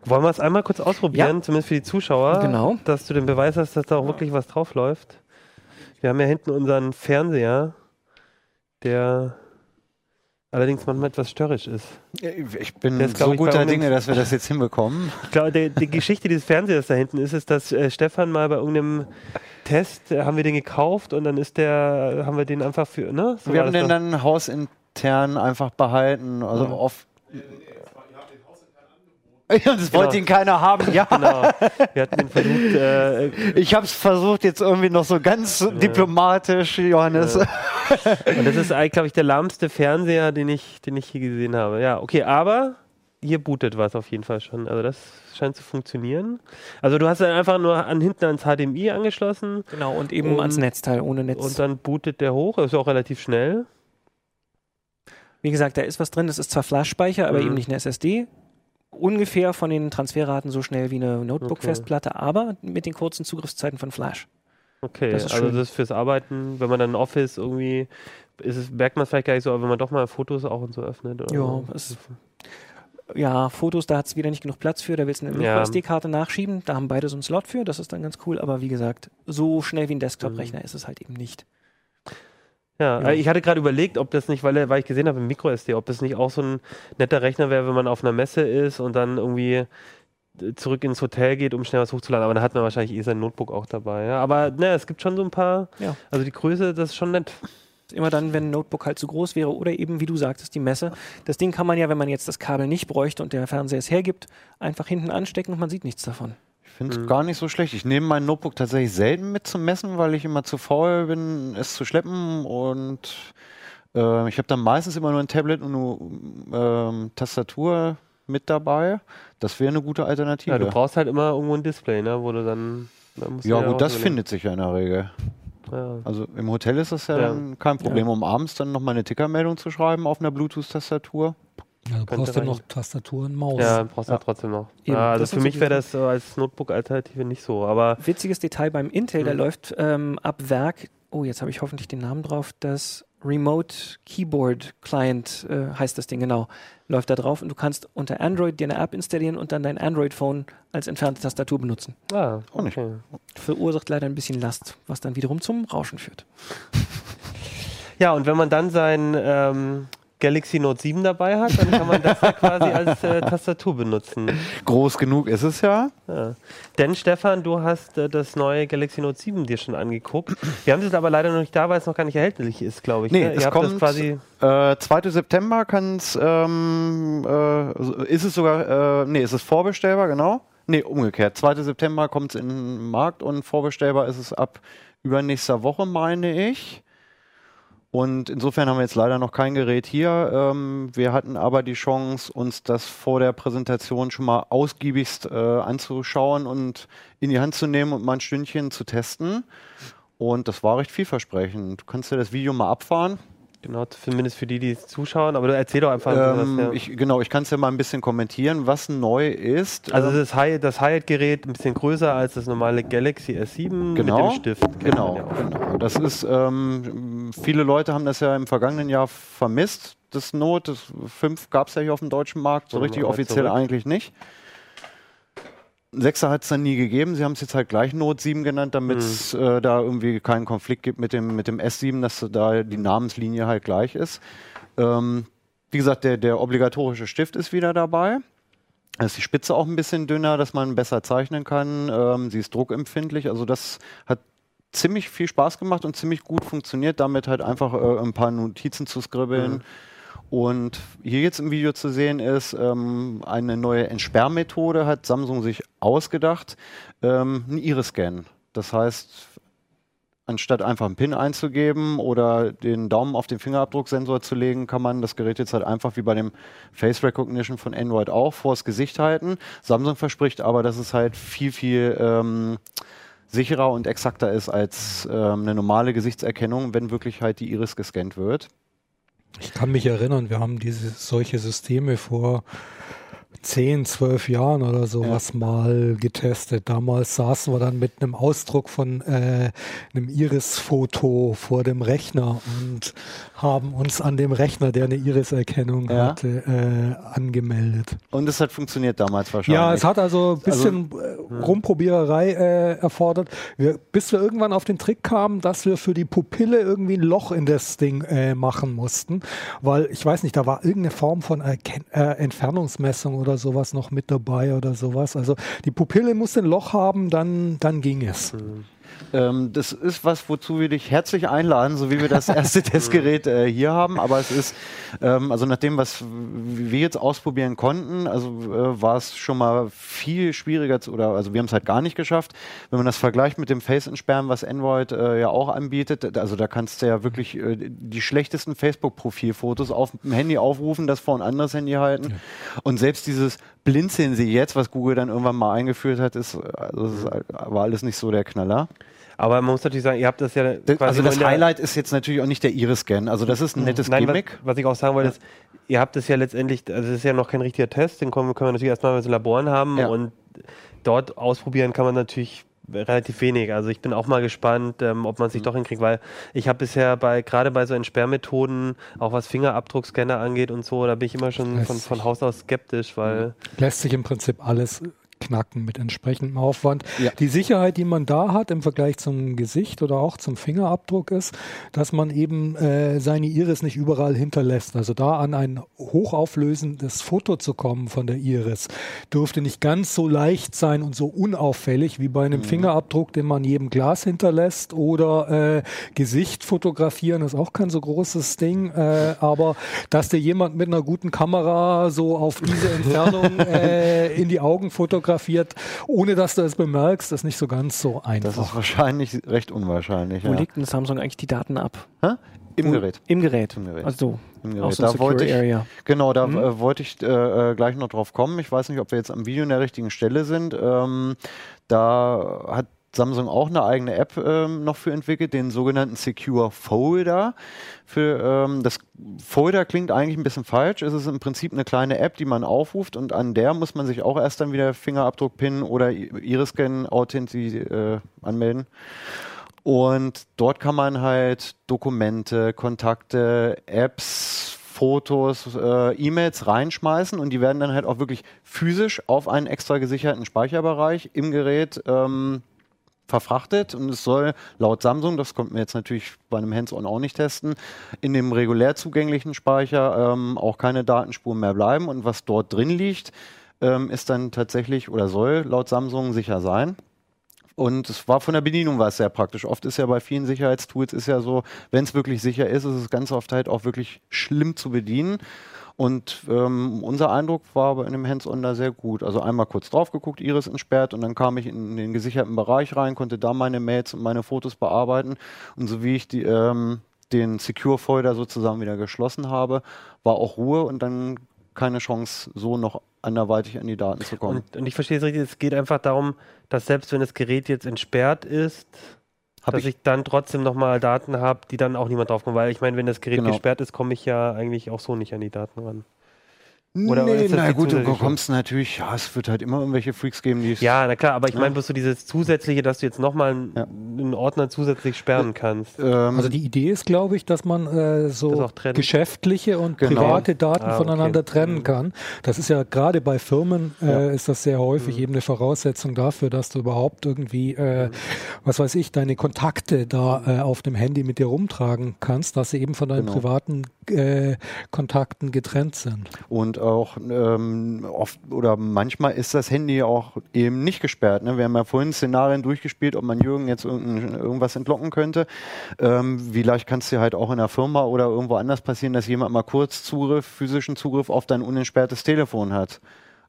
Wollen wir es einmal kurz ausprobieren, Ja. zumindest für die Zuschauer, Genau. dass du den Beweis hast, dass da auch wirklich was drauf läuft. Wir haben ja hinten unseren Fernseher, der allerdings manchmal etwas störrisch ist. Ich bin ist, glaub so ich, guter Dinge, dass wir das jetzt hinbekommen. Ich glaube, der, die Geschichte dieses Fernsehers da hinten ist es, dass äh, Stefan mal bei irgendeinem Test äh, haben wir den gekauft und dann ist der, haben wir den einfach für, ne? So wir haben den dann hausintern einfach behalten. Also Ja. oft. (laughs) Ja, das wollte ihn keiner haben. Ja, (laughs) Genau. Wir hatten den versucht, äh, ich habe es versucht jetzt irgendwie noch so ganz diplomatisch, Johannes. Ja. Und das ist eigentlich, glaube ich, der lahmste Fernseher, den ich, den ich hier gesehen habe. Ja, okay, aber hier bootet was auf jeden Fall schon. Also das scheint zu funktionieren. Also du hast dann einfach nur an hinten ans HDMI angeschlossen Genau, und eben Und- ans Netzteil, ohne Netz. und dann bootet der hoch. Das ist auch relativ schnell. Wie gesagt, da ist was drin, das ist zwar Flash-Speicher, aber Mhm. eben nicht eine SSD. Ungefähr von den Transferraten so schnell wie eine Notebook-Festplatte, aber mit den kurzen Zugriffszeiten von Flash. Okay, Das ist also schön. das ist fürs Arbeiten, wenn man dann Office irgendwie, ist es, merkt man es vielleicht gar nicht so, aber wenn man doch mal Fotos auch und so öffnet. Oder Ja, so. es- Ja, Fotos, da hat es wieder nicht genug Platz für, da willst du eine Ja. SD-Karte nachschieben, da haben beide so einen Slot für, das ist dann ganz cool, aber wie gesagt, so schnell wie ein Desktop-Rechner ist es halt eben nicht. Ja, Ja. äh, ich hatte gerade überlegt, ob das nicht, weil, er- weil ich gesehen habe im MicroSD, ob das nicht auch so ein netter Rechner wäre, wenn man auf einer Messe ist und dann irgendwie äh, zurück ins Hotel geht, um schnell was hochzuladen. Aber da hat man wahrscheinlich eh sein Notebook auch dabei. Ja. Aber ne, es gibt schon so ein paar, Ja. also die Größe, das ist schon nett. Immer dann, wenn ein Notebook halt zu groß wäre oder eben, wie du sagtest, die Messe. Das Ding kann man ja, wenn man jetzt das Kabel nicht bräuchte und der Fernseher es hergibt, einfach hinten anstecken und man sieht nichts davon. Ich finde es Mhm. gar nicht so schlecht. Ich nehme mein Notebook tatsächlich selten mit zum Messen, weil ich immer zu faul bin, es zu schleppen. Und äh, ich habe dann meistens immer nur ein Tablet und eine ähm, Tastatur mit dabei. Das wäre eine gute Alternative. Ja, du brauchst halt immer irgendwo ein Display, ne, wo du dann. da musst du ja, gut, das findet sich ja in der Regel. Ja. Also im Hotel ist das ja, Ja. dann kein Problem, um abends dann nochmal eine Tickermeldung zu schreiben auf einer Bluetooth-Tastatur. Ja, du brauchst ja noch. Tastatur und Maus. Ja, brauchst du Ja. trotzdem noch. Eben, ja, also das für mich wäre das so als Notebook-Alternative nicht so, aber Witziges Detail beim Intel, der Mhm. läuft ähm, ab Werk, oh, jetzt habe ich hoffentlich den Namen drauf, das Remote Keyboard Client äh, heißt das Ding, genau, läuft da drauf und du kannst unter Android dir eine App installieren und dann dein Android-Phone als entfernte Tastatur benutzen. ah, Auch nicht. okay. Verursacht leider ein bisschen Last, was dann wiederum zum Rauschen führt. (laughs) Ja, und wenn man dann sein ähm, Galaxy Note 7 dabei hat, dann kann man das ja quasi (laughs) als äh, Tastatur benutzen. Groß genug ist es ja. Ja. Denn Stefan, du hast äh, das neue Galaxy Note 7 dir schon angeguckt. Wir haben es aber leider noch nicht da, weil es noch gar nicht erhältlich ist, glaube ich. Nee, ne? es Ihr kommt- quasi. Äh, 2. September kann es, ähm, äh, ist es sogar, äh, nee, ist es vorbestellbar, genau. Nee, umgekehrt. 2. September kommt es in den Markt und vorbestellbar ist es ab übernächster Woche, meine ich. Und insofern haben wir jetzt leider noch kein Gerät hier. Ähm, wir hatten aber die Chance, uns das vor der Präsentation schon mal ausgiebigst äh, anzuschauen und in die Hand zu nehmen und mal ein Stündchen zu testen. Und das war recht vielversprechend. Du kannst dir das Video mal abfahren. Genau, zumindest für die, die zuschauen. Aber du erzähl doch einfach Ähm, was, ja. ich, genau, ich kann es ja mal ein bisschen kommentieren, was neu ist. Also Ähm, das Hi- das Hyatt-Gerät ein bisschen größer als das normale Galaxy S7 Genau, mit dem Stift. kennt man genau, ja genau. Das ist, ähm, viele Leute haben das ja im vergangenen Jahr vermisst. Das Note das 5 gab es ja hier auf dem deutschen Markt, so richtig offiziell zurück? eigentlich nicht. Sechser hat es dann nie gegeben. Sie haben es jetzt halt gleich Note 7 genannt, damit es Hm. äh, da irgendwie keinen Konflikt gibt mit dem, mit dem S7, dass da die Namenslinie halt gleich ist. Ähm, wie gesagt, der, der obligatorische Stift ist wieder dabei. Da ist die Spitze auch ein bisschen dünner, dass man besser zeichnen kann. Ähm, sie ist druckempfindlich. Also das hat ziemlich viel Spaß gemacht und ziemlich gut funktioniert, damit halt einfach äh, ein paar Notizen zu skribbeln. Mhm. Und hier jetzt im Video zu sehen ist, ähm, eine neue Entsperrmethode hat Samsung sich ausgedacht, ähm, ein Iris-Scan. Das heißt, Anstatt einfach einen PIN einzugeben oder den Daumen auf den Fingerabdrucksensor zu legen, kann man das Gerät jetzt halt einfach wie bei dem Face Recognition von Android auch vors Gesicht halten. Samsung verspricht aber, dass es halt viel, viel ähm, sicherer und exakter ist als ähm, eine normale Gesichtserkennung, wenn wirklich halt die Iris gescannt wird. Ich kann mich erinnern, wir haben diese solche Systeme vor 10, 12 Jahren oder sowas ja. mal getestet. Damals saßen wir dann mit einem Ausdruck von äh, einem Iris-Foto vor dem Rechner und haben uns an dem Rechner, der eine Iris-Erkennung ja. hatte, äh, angemeldet. Und es hat funktioniert damals wahrscheinlich. Ja, es hat also ein bisschen also, äh, Rumprobiererei äh, erfordert, wir, bis wir irgendwann auf den Trick kamen, dass wir für die Pupille irgendwie ein Loch in das Ding äh, machen mussten, weil ich weiß nicht, da war irgendeine Form von Erken äh, Entfernungsmessung oder sowas noch mit dabei oder sowas. Also die Pupille muss ein Loch haben, dann, dann ging es. Mhm. Ähm, das ist was, wozu wir dich herzlich einladen, so wie wir das (laughs) erste Testgerät äh, hier haben. Aber es ist, ähm, also nach dem, was wir jetzt ausprobieren konnten, also äh, war es schon mal viel schwieriger zu, oder also wir haben es halt gar nicht geschafft. Wenn man das vergleicht mit dem Face-Entsperren, was Android äh, ja auch anbietet, also da kannst du ja wirklich äh, die schlechtesten Facebook-Profilfotos auf dem Handy aufrufen, das vor ein anderes Handy halten. Ja. Und selbst dieses Blinzeln sie jetzt, was Google dann irgendwann mal eingeführt hat, ist, also ist, war alles nicht so der Knaller. Aber man muss natürlich sagen, ihr habt das ja quasi. Also das Highlight ist jetzt natürlich auch nicht der Iris-Scan. Also das ist ein nettes Nein, Gimmick. Was, was, ich auch sagen wollte, ist, ihr habt es ja letztendlich, also es ist ja noch kein richtiger Test, den können, können wir natürlich erstmal mit so Laboren haben ja. und dort ausprobieren kann man natürlich relativ wenig. Also ich bin auch mal gespannt, ähm, ob man sich mhm. doch hinkriegt, weil ich habe bisher bei gerade bei so Entsperrmethoden, auch was Fingerabdruckscanner angeht und so, da bin ich immer schon von, von Haus aus skeptisch, weil lässt sich im Prinzip alles knacken mit entsprechendem Aufwand. Ja. Die Sicherheit, die man da hat im Vergleich zum Gesicht oder auch zum Fingerabdruck ist, dass man eben äh, seine Iris nicht überall hinterlässt. Also da an ein hochauflösendes Foto zu kommen von der Iris dürfte nicht ganz so leicht sein und so unauffällig wie bei einem mhm. Fingerabdruck, den man jedem Glas hinterlässt oder äh, Gesicht fotografieren ist auch kein so großes Ding. Äh, aber dass dir jemand mit einer guten Kamera so auf diese (laughs) Entfernung äh, in die Augen fotografiert, fotografiert, ohne dass du es bemerkst, ist nicht so ganz so einfach. Das ist wahrscheinlich recht unwahrscheinlich. Wo ja. legt denn Samsung eigentlich die Daten ab? Hä? Im Gerät. Im Gerät. Im Gerät. Also Im Gerät. Da wollte ich, Area. Genau, da mhm. äh, wollte ich äh, gleich noch drauf kommen. Ich weiß nicht, ob wir jetzt am Video in der richtigen Stelle sind. Ähm, da hat Samsung auch eine eigene App ähm, noch für entwickelt, den sogenannten Secure Folder. Für, ähm, das Folder klingt eigentlich ein bisschen falsch. Es ist im Prinzip eine kleine App, die man aufruft und an der muss man sich auch erst dann wieder Fingerabdruck, PIN oder Iris-Scan authentisch äh, anmelden. Und dort kann man halt Dokumente, Kontakte, Apps, Fotos, äh, E-Mails reinschmeißen und die werden dann halt auch wirklich physisch auf einen extra gesicherten Speicherbereich im Gerät ähm, verfrachtet und es soll laut Samsung, das konnten wir jetzt natürlich bei einem Hands-on auch nicht testen, in dem regulär zugänglichen Speicher ähm, auch keine Datenspuren mehr bleiben und was dort drin liegt, ähm, ist dann tatsächlich oder soll laut Samsung sicher sein. Und es war von der Bedienung war es sehr praktisch. Oft ist ja bei vielen Sicherheitstools ist ja so, wenn es wirklich sicher ist, ist es ganz oft halt auch wirklich schlimm zu bedienen. Und ähm, unser Eindruck war bei einem Hands-on da sehr gut. Also einmal kurz drauf geguckt, Iris entsperrt und dann kam ich in den gesicherten Bereich rein, konnte da meine Mails und meine Fotos bearbeiten. Und so wie ich die, ähm, den Secure-Folder sozusagen wieder geschlossen habe, war auch Ruhe und dann keine Chance, so noch anderweitig an die Daten zu kommen. Und, und ich verstehe es richtig, es geht einfach darum, dass selbst wenn das Gerät jetzt entsperrt ist, hab dass ich, ich, dann trotzdem nochmal Daten habe, die dann auch niemand draufkommt. Weil ich meine, wenn das Gerät genau. gesperrt ist, komme ich ja eigentlich auch so nicht an die Daten ran. Oder nee, na gut, du kommst natürlich, ja, es wird halt immer irgendwelche Freaks geben, die Ja, na klar, aber ich meine bloß so dieses zusätzliche, dass du jetzt nochmal einen, ja. einen Ordner zusätzlich sperren kannst. Ähm, also die Idee ist, glaube ich, dass man äh, so geschäftliche und genau. private Daten ah, voneinander okay. trennen mhm. kann. Das ist ja gerade bei Firmen äh, ja. ist das sehr häufig mhm. eben eine Voraussetzung dafür, dass du überhaupt irgendwie, äh, mhm. was weiß ich, deine Kontakte da äh, auf dem Handy mit dir rumtragen kannst, dass sie eben von deinen genau. privaten äh, Kontakten getrennt sind. Und auch ähm, oft oder manchmal ist das Handy auch eben nicht gesperrt. Ne? Wir haben ja vorhin Szenarien durchgespielt, ob man Jürgen jetzt irgendwas entlocken könnte. Ähm, wie leicht kann es dir halt auch in der Firma oder irgendwo anders passieren, dass jemand mal kurz Zugriff, physischen Zugriff auf dein unentsperrtes Telefon hat?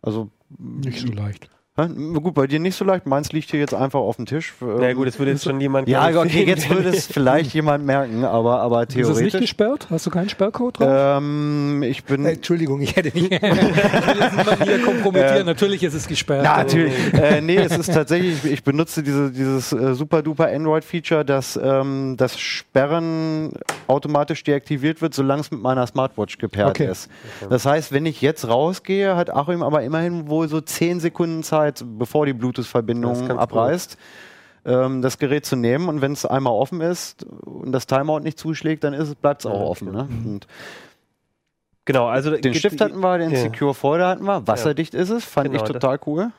Also nicht so leicht. Gut, bei dir nicht so leicht. Meins liegt hier jetzt einfach auf dem Tisch. Na gut, es würde jetzt schon jemand. ja, okay, sehen, jetzt würde es vielleicht jemand merken, aber, aber Ist es nicht theoretisch. gesperrt? Hast du keinen Sperrcode drauf? Ähm, ich bin. Äh, Entschuldigung, ich hätte nicht. (laughs) ich will hier kompromittieren. Natürlich ist es gesperrt. Ja, aber- natürlich. äh, nee, es ist tatsächlich, ich, ich benutze diese, dieses äh, super duper Android-Feature, dass ähm, das Sperren automatisch deaktiviert wird, solange es mit meiner Smartwatch gepaart Okay. ist. Das heißt, wenn ich jetzt rausgehe, hat Achim aber immerhin wohl so 10 Sekunden Zeit, bevor die Bluetooth-Verbindung abreißt. ähm, Das Gerät zu nehmen und wenn es einmal offen ist und das Timeout nicht zuschlägt, dann bleibt es auch Ja, offen. Ne? Und Genau, also den Stift hatten wir, den ja. Secure Folder hatten wir, wasserdicht ist es, fand Genau, ich total cool.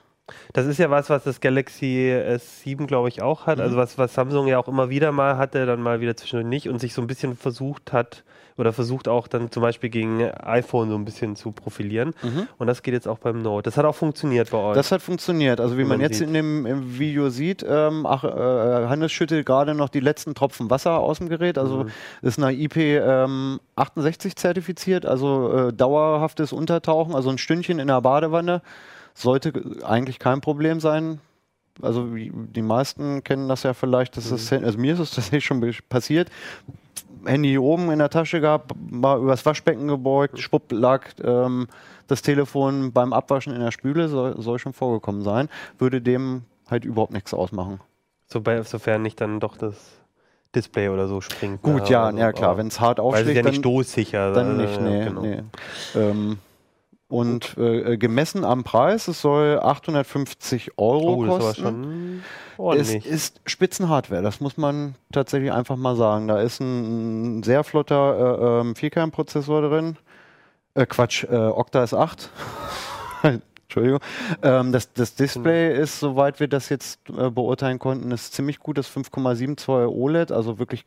Das ist ja was, was das Galaxy S7, glaube ich, auch hat. Mhm. Also was, was Samsung ja auch immer wieder mal hatte, dann mal wieder zwischendurch nicht und sich so ein bisschen versucht hat oder versucht auch dann zum Beispiel gegen iPhone so ein bisschen zu profilieren. Mhm. Und das geht jetzt auch beim Note. Das hat auch funktioniert bei euch. Das hat funktioniert. Also wie man, man jetzt sieht. in dem im Video sieht, ähm, ach, äh, Hannes schüttelt gerade noch die letzten Tropfen Wasser aus dem Gerät. Also Mhm. ist nach IP ähm, 68 zertifiziert, also äh, dauerhaftes Untertauchen, also ein Stündchen in der Badewanne sollte eigentlich kein Problem sein. Also die meisten kennen das ja vielleicht, dass das, also mir ist es (laughs) tatsächlich schon passiert. Handy oben in der Tasche gehabt, mal übers Waschbecken gebeugt, schwupp lag ähm, das Telefon beim Abwaschen in der Spüle, soll, soll schon vorgekommen sein, würde dem halt überhaupt nichts ausmachen. so bei, sofern nicht dann doch das Display oder so springt. Gut, ja, so. ja klar, wenn es hart Weil es ist aufschlägt, ja nicht dann, stoßsicher. dann äh, nicht, nee, genau. nee. Ähm, und äh, gemessen am Preis, es soll 850 Euro Oh, das ist kosten. Es ordentlich. ist Spitzenhardware, das muss man tatsächlich einfach mal sagen. Da ist ein, ein sehr flotter äh, ähm, Vierkernprozessor drin. Äh, Quatsch, äh, Octa ist 8. Entschuldigung. Ähm, das, das Display ist, soweit wir das jetzt äh, beurteilen konnten, ist ziemlich gut. Das 5,7 Zoll OLED, also wirklich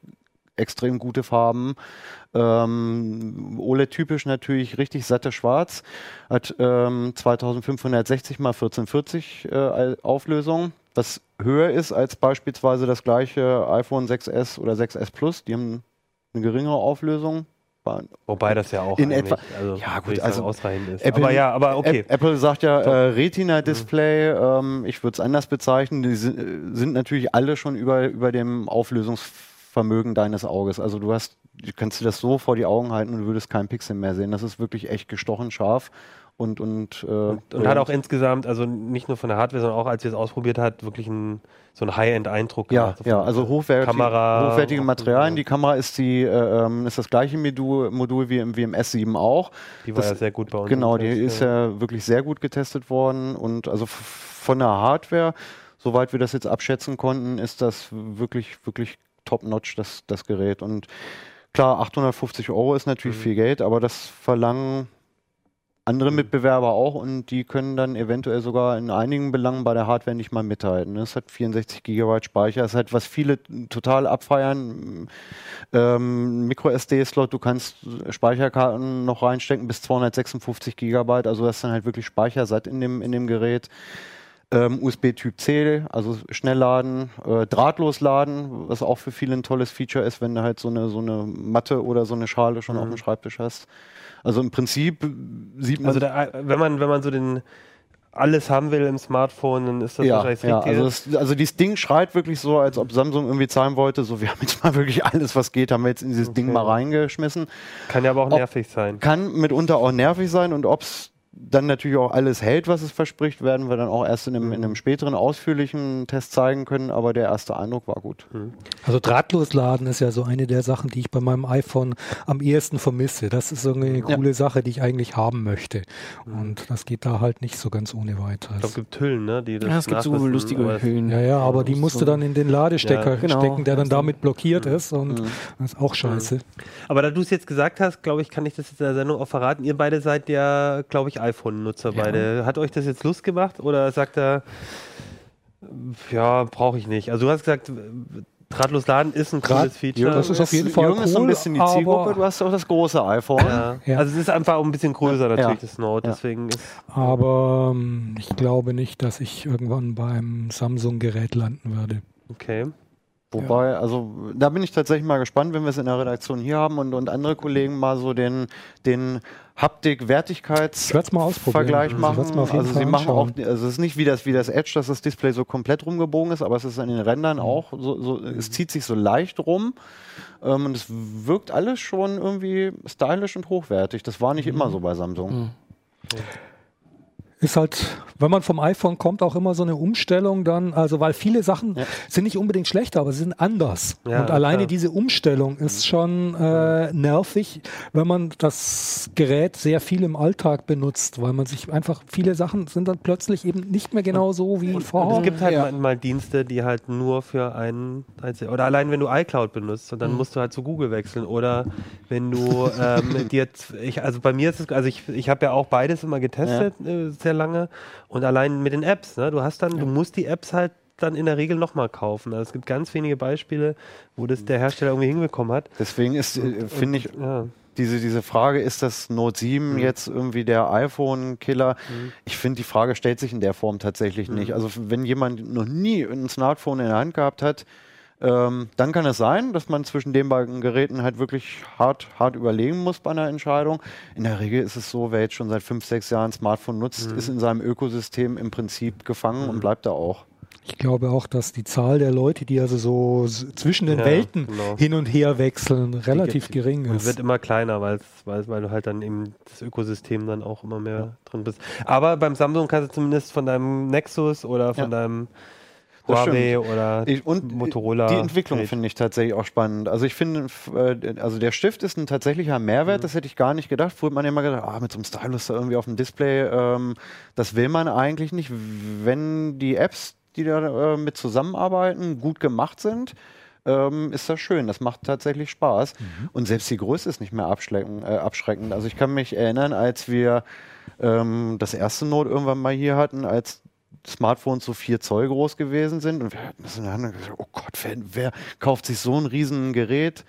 extrem gute Farben. Ähm, OLED-typisch natürlich richtig satte Schwarz. Hat ähm, 2560 mal 1440 äh, Auflösung, was höher ist als beispielsweise das gleiche iPhone 6S oder 6S Plus. Die haben eine geringere Auflösung. Wobei das ja auch in etwa- also, Ja, gut, also ausreichend ist. Apple- aber ja, aber okay. App- Apple sagt ja äh, Retina-Display, ähm, ich würde es anders bezeichnen, die sind, äh, sind natürlich alle schon über, über dem Auflösungsvermögen deines Auges. Also du hast, du kannst dir das so vor die Augen halten und du würdest keinen Pixel mehr sehen. Das ist wirklich echt gestochen scharf und und, äh, Und, und hat auch insgesamt, also nicht nur von der Hardware, sondern auch als wir es ausprobiert hat, wirklich ein, so ein High-End-Eindruck ja, gemacht. ja, also hochwertige, Kamera- hochwertige Materialien. Die Kamera ist die äh, ähm, ist das gleiche Modul, Modul wie im, wie im S7 auch. Die war das- ja sehr gut bei uns. Genau, die ist ja wirklich sehr gut getestet worden und also von der Hardware, soweit wir das jetzt abschätzen konnten, ist das wirklich, wirklich top-notch, das, das Gerät. Und klar, 850 Euro ist natürlich Mhm. viel Geld, aber das verlangen andere Mhm. Mitbewerber auch und die können dann eventuell sogar in einigen Belangen bei der Hardware nicht mal mithalten. Es hat 64 GB Speicher, es hat was viele total abfeiern. Ähm, Micro SD-Slot, du kannst Speicherkarten noch reinstecken bis 256 GB, also das ist dann halt wirklich speichersatt in dem, in dem Gerät. Ähm, USB Typ C, also Schnellladen, äh, drahtlos laden, was auch für viele ein tolles Feature ist, wenn du halt so eine, so eine Matte oder so eine Schale schon Mhm. auf dem Schreibtisch hast. Also im Prinzip sieht man Also da, wenn man, wenn man so den alles haben will im Smartphone, dann ist das ja, wahrscheinlich das ja, also, das, also dieses Ding schreit wirklich so, als ob Samsung irgendwie zahlen wollte, so wir haben jetzt mal wirklich alles, was geht, haben wir jetzt in dieses Ding Okay. mal reingeschmissen. Kann ja aber auch ob- nervig sein. Kann mitunter auch nervig sein und ob es dann natürlich auch alles hält, was es verspricht, werden wir dann auch erst in einem, in einem späteren ausführlichen Test zeigen können, aber der erste Eindruck war gut. Also drahtlos laden ist ja so eine der Sachen, die ich bei meinem iPhone am ehesten vermisse. Das ist so eine Ja. coole Sache, die ich eigentlich haben möchte. Und das geht da halt nicht so ganz ohne weiteres. Ich glaube, es gibt Hüllen, ne? Die das Ja, es gibt so lustige Hüllen. Ja, ja, aber die musst du dann in den Ladestecker Ja, genau. stecken, der dann Ja, so. damit blockiert ist und das ist auch scheiße. Aber da du es jetzt gesagt hast, glaube ich, kann ich das jetzt in der Sendung auch verraten. Ihr beide seid ja, glaube ich, iPhone-Nutzer beide. Hat euch das jetzt Lust gemacht oder sagt er, ja, brauche ich nicht? Also du hast gesagt, drahtlos laden ist ein Draht- cooles Feature. das ist auf jeden Fall Jürgen ist so ein cool, bisschen die Zielgruppe, du hast auch das große iPhone. ja. Ja. Also es ist einfach auch ein bisschen größer Ja. natürlich, das Note. Ja. Deswegen ist Aber ähm, ich glaube nicht, dass ich irgendwann beim Samsung-Gerät landen würde. okay. Wobei, also da bin ich tatsächlich mal gespannt, wenn wir es in der Redaktion hier haben und, und andere Kollegen mal so den, den Haptik-Wertigkeits-Vergleich Ich machen. werd's mir auf jeden also Fall sie machen auch, also es ist nicht wie das, wie das Edge, dass das Display so komplett rumgebogen ist, aber es ist an den Rändern auch so, so es zieht sich so leicht rum. Ähm, und es wirkt alles schon irgendwie stylisch und hochwertig. Das war nicht immer so bei Samsung. Ist halt, wenn man vom iPhone kommt, auch immer so eine Umstellung dann, also weil viele Sachen Ja. sind nicht unbedingt schlechter, aber sie sind anders. Ja, und alleine klar. diese Umstellung ist schon äh, nervig, wenn man das Gerät sehr viel im Alltag benutzt, weil man sich einfach, viele Sachen sind dann plötzlich eben nicht mehr genau so wie Und vorher. es gibt halt Ja. manchmal Dienste, die halt nur für einen, oder allein wenn du iCloud benutzt und dann Mhm. musst du halt zu Google wechseln oder wenn du ähm, (laughs) dir, jetzt- ich, also bei mir ist es, also ich, ich habe ja auch beides immer getestet, äh, sehr lange und allein mit den Apps, ne, du hast dann, du musst die Apps halt dann in der Regel nochmal kaufen. Also es gibt ganz wenige Beispiele, wo das der Hersteller irgendwie hinbekommen hat. Deswegen ist, äh, finde ich, Ja. diese, diese Frage, ist das Note 7 Mhm. jetzt irgendwie der iPhone-Killer? Ich finde, die Frage stellt sich in der Form tatsächlich Mhm. nicht. Also wenn jemand noch nie ein Smartphone in der Hand gehabt hat, ähm, dann kann es sein, dass man zwischen den beiden Geräten halt wirklich hart, hart überlegen muss bei einer Entscheidung. In der Regel ist es so, wer jetzt schon seit fünf, sechs Jahren ein Smartphone nutzt, Mhm. ist in seinem Ökosystem im Prinzip gefangen und bleibt da auch. Ich glaube auch, dass die Zahl der Leute, die also so zwischen den Ja, Welten genau. hin und her wechseln, relativ gibt- gering Und ist. wird immer kleiner, weil, weil du halt dann eben das Ökosystem dann auch immer mehr drin bist. Aber beim Samsung kannst du zumindest von deinem Nexus oder von Ja. deinem Huawei oder Ich, und Motorola. die Entwicklung finde ich tatsächlich auch spannend. Also ich finde, äh, also der Stift ist ein tatsächlicher Mhm. Mehrwert, das hätte ich gar nicht gedacht. Früher hat man immer gedacht, ah, mit so einem Stylus da irgendwie auf dem Display, ähm, das will man eigentlich nicht. Wenn die Apps, die da äh, mit zusammenarbeiten, gut gemacht sind, ähm, ist das schön. Das macht tatsächlich Spaß. Und selbst die Größe ist nicht mehr abschreckend. Äh, abschreckend. Also ich kann mich erinnern, als wir ähm, das erste Note irgendwann mal hier hatten, als Smartphones so 4 Zoll groß gewesen sind und wir hatten das in der Hand und gesagt, oh Gott, wer, wer kauft sich so ein riesen Gerät?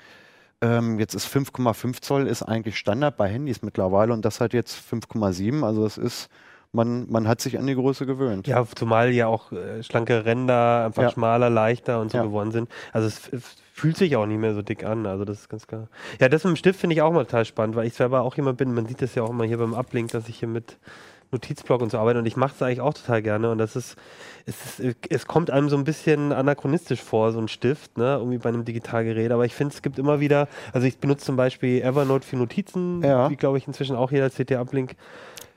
Ähm, jetzt ist 5,5 Zoll ist eigentlich Standard bei Handys mittlerweile und das hat jetzt 5,7. Also es ist, man, man hat sich an die Größe gewöhnt. Ja, zumal ja auch äh, schlanke Ränder einfach Ja. schmaler, leichter und so Ja. geworden sind. Also es, es fühlt sich auch nicht mehr so dick an. Also das ist ganz klar. Ja, das mit dem Stift finde ich auch mal total spannend, weil ich selber auch jemand bin, man sieht das ja auch immer hier beim Uplink, dass ich hier mit Notizblock und so arbeite und ich mache es eigentlich auch total gerne. Und das ist es, ist, es kommt einem so ein bisschen anachronistisch vor, so ein Stift, ne, irgendwie bei einem Digitalgerät, aber ich finde, es gibt immer wieder, also ich benutze zum Beispiel Evernote für Notizen, Ja. wie glaube ich inzwischen auch jeder CT-Uplink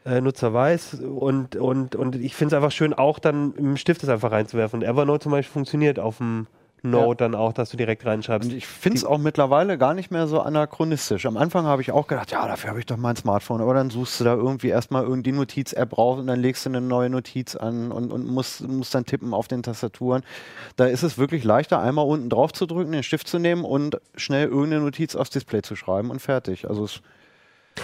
äh, Nutzer weiß. Und, und, und ich finde es einfach schön, auch dann im Stift es einfach reinzuwerfen. Und Evernote zum Beispiel funktioniert auf dem Note dann auch, dass du direkt reinschreibst. Und ich finde es auch mittlerweile gar nicht mehr so anachronistisch. Am Anfang habe ich auch gedacht, ja, dafür habe ich doch mein Smartphone. Aber dann suchst du da irgendwie erstmal irgendwie die Notiz-App raus und dann legst du eine neue Notiz an und, und musst, musst dann tippen auf den Tastaturen. Da ist es wirklich leichter, einmal unten drauf zu drücken, den Stift zu nehmen und schnell irgendeine Notiz aufs Display zu schreiben und fertig. Also es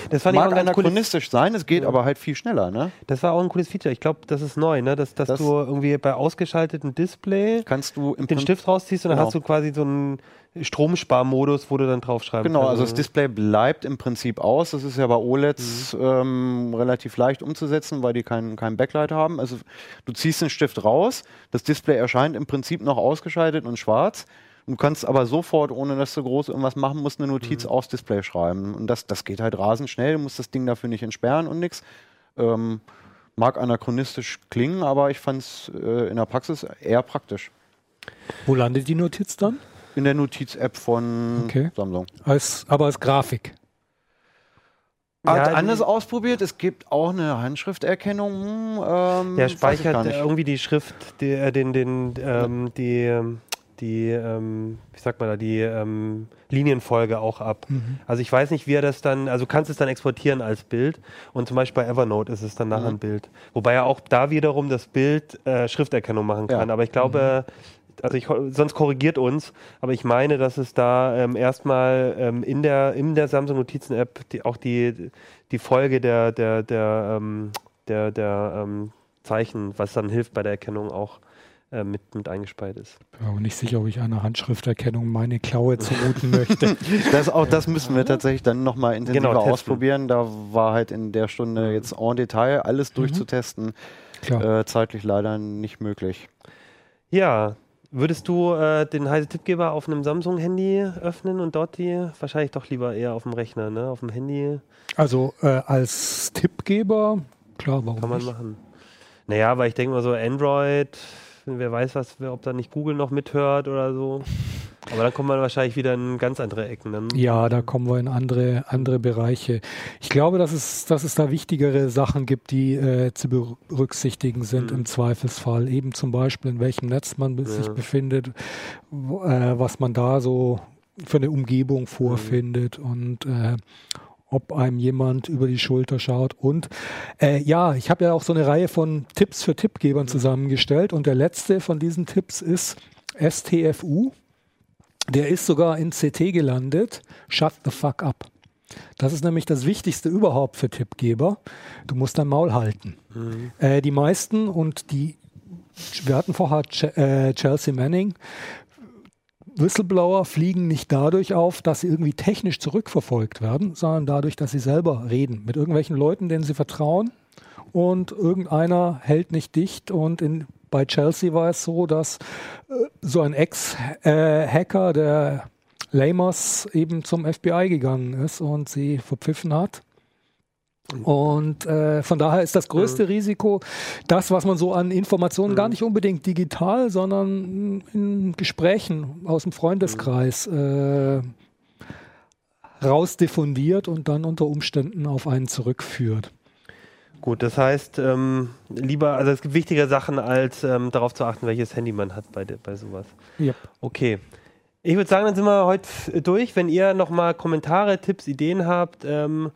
das fand ich auch mag ein ganz cooles anachronistisch sein, es geht aber halt viel schneller. Ne? Das war auch ein cooles Feature. Ich glaube, das ist neu, ne? dass, dass Das- du irgendwie bei ausgeschaltetem Display Kannst du den Stift rausziehst und dann Genau. hast du quasi so einen Stromsparmodus, wo du dann draufschreiben Genau, kannst. also das Display bleibt im Prinzip aus. Das ist ja bei OLEDs Mhm. ähm, relativ leicht umzusetzen, weil die keinen kein Backlight haben. Also du ziehst den Stift raus, das Display erscheint im Prinzip noch ausgeschaltet und schwarz. Du kannst aber sofort, ohne dass du groß irgendwas machen musst, eine Notiz Mhm. aufs Display schreiben. Und das, das geht halt rasend schnell. Du musst das Ding dafür nicht entsperren und nix. Ähm, mag anachronistisch klingen, aber ich fand es äh, in der Praxis eher praktisch. Wo landet die Notiz dann? In der Notiz-App von Okay. Samsung. Als, aber als Grafik. Hat Ja, die- anders ausprobiert. Es gibt auch eine Handschrifterkennung. hm, Ähm, Der speichert irgendwie die Schrift, die, äh, den, den, ähm, die, ähm, die, ähm, wie sagt man da, die ähm, Linienfolge auch ab. Mhm. Also ich weiß nicht, wie er das dann, also du kannst es dann exportieren als Bild und zum Beispiel bei Evernote ist es dann nachher Mhm. ein Bild. Wobei er auch da wiederum das Bild äh, Schrifterkennung machen Ja. kann. Aber ich glaube, also ich, sonst korrigiert uns, aber ich meine, dass es da ähm, erstmal ähm, in der in der Samsung Notizen App die, auch die die Folge der der der ähm, der, der ähm, Zeichen, was dann hilft bei der Erkennung auch äh, mit mit eingespeist ist. Bin aber nicht sicher, ob ich einer Handschrifterkennung meine Klaue zumuten möchte. (laughs) Das, auch das müssen wir tatsächlich dann nochmal intensiver Genau, ausprobieren. Da war halt in der Stunde jetzt en Detail alles durchzutesten, Klar. äh, zeitlich leider nicht möglich. Ja, Würdest du äh, den heise Tippgeber auf einem Samsung-Handy öffnen und dort die wahrscheinlich doch lieber eher auf dem Rechner, ne? Auf dem Handy Also äh, als Tippgeber, klar, warum kann man nicht? machen. Naja, aber ich denke mal so Android, wer weiß was, ob da nicht Google noch mithört oder so. Aber dann kommt man wahrscheinlich wieder in ganz andere Ecken. Dann. Ja, da kommen wir in andere, andere Bereiche. Ich glaube, dass es, dass es da wichtigere Sachen gibt, die äh, zu berücksichtigen sind Mhm. im Zweifelsfall. Eben zum Beispiel, in welchem Netz man be- sich Ja. befindet, äh, was man da so für eine Umgebung vorfindet und äh, ob einem jemand über die Schulter schaut. Und äh, ja, ich habe ja auch so eine Reihe von Tipps für Tippgebern zusammengestellt und der letzte von diesen Tipps ist STFU. Der ist sogar in CT gelandet. Shut the fuck up. Das ist nämlich das Wichtigste überhaupt für Tippgeber. Du musst dein Maul halten. Äh, die meisten und die, wir hatten vorher äh, Chelsea Manning, Whistleblower fliegen nicht dadurch auf, dass sie irgendwie technisch zurückverfolgt werden, sondern dadurch, dass sie selber reden mit irgendwelchen Leuten, denen sie vertrauen und irgendeiner hält nicht dicht und in, bei Chelsea war es so, dass äh, so ein Ex-Hacker, der Lamers, eben zum FBI gegangen ist und sie verpfiffen hat. Und äh, von daher ist das größte Risiko das, was man so an Informationen gar nicht unbedingt digital, sondern in Gesprächen aus dem Freundeskreis äh, rausdiffundiert und dann unter Umständen auf einen zurückführt. Gut, das heißt, ähm, lieber, also es gibt wichtigere Sachen, als ähm, darauf zu achten, welches Handy man hat bei, bei sowas. Yep. Okay. Ich würde sagen, dann sind wir heute durch. Wenn ihr nochmal Kommentare, Tipps, Ideen habt, ähm,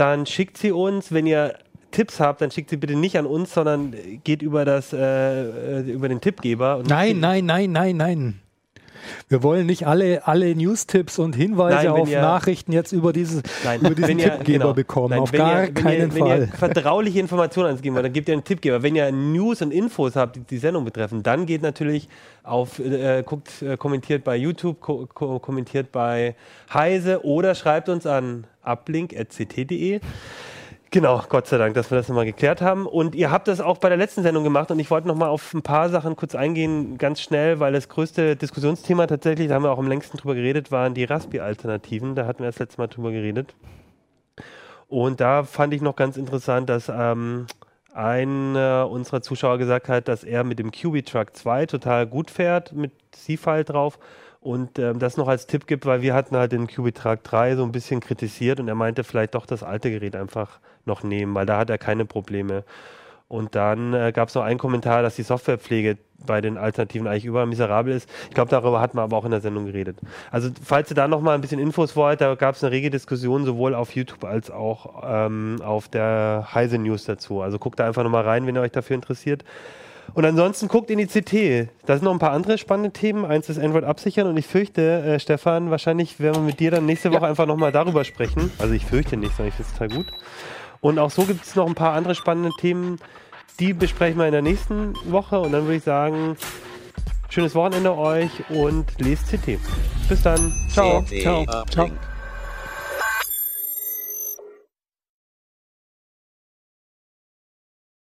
dann schickt sie uns. Wenn ihr Tipps habt, dann schickt sie bitte nicht an uns, sondern geht über das äh, äh, über den Tippgeber. Nein, nein, nein, nein, nein. Wir wollen nicht alle, alle News-Tipps und Hinweise Nein, wenn auf ihr- Nachrichten jetzt über, dieses, Nein, über diesen wenn ihr- Tippgeber genau. bekommen. Nein, auf wenn gar ihr, wenn keinen ihr, Fall. Wenn ihr vertrauliche Informationen ans geben wollt, dann gebt ihr einen Tippgeber. Wenn ihr News und Infos habt, die die Sendung betreffen, dann geht natürlich auf, äh, guckt, äh, kommentiert bei YouTube, ko ko kommentiert bei Heise oder schreibt uns an uplink.ct.de. Genau, Gott sei Dank, dass wir das nochmal geklärt haben. Und ihr habt das auch bei der letzten Sendung gemacht und ich wollte nochmal auf ein paar Sachen kurz eingehen, ganz schnell, weil das größte Diskussionsthema tatsächlich, da haben wir auch am längsten drüber geredet, waren die Raspi-Alternativen. Da hatten wir das letzte Mal drüber geredet. Und da fand ich noch ganz interessant, dass ähm, einer unserer Zuschauer gesagt hat, dass er mit dem QB Truck 2 total gut fährt, mit C-File drauf. Und ähm, das noch als Tipp gibt, weil wir hatten halt den QB Truck 3 so ein bisschen kritisiert und er meinte vielleicht doch das alte Gerät einfach noch nehmen, weil da hat er keine Probleme. Und dann äh, gab es noch einen Kommentar, dass die Softwarepflege bei den Alternativen eigentlich überall miserabel ist. Ich glaube, darüber hatten wir aber auch in der Sendung geredet. Also falls ihr da noch mal ein bisschen Infos wollt, da gab es eine rege Diskussion sowohl auf YouTube als auch ähm, auf der Heise News dazu. Also guckt da einfach noch mal rein, wenn ihr euch dafür interessiert. Und ansonsten guckt in die CT. Da sind noch ein paar andere spannende Themen. Eins ist Android absichern und ich fürchte, äh, Stefan, wahrscheinlich werden wir mit dir dann nächste Woche einfach nochmal darüber sprechen. Also ich fürchte nicht, sondern ich finde es total gut. Und auch so gibt es noch ein paar andere spannende Themen. Die besprechen wir in der nächsten Woche. Und dann würde ich sagen, schönes Wochenende euch und lest CT. Bis dann. Ciao. Ciao. Ciao.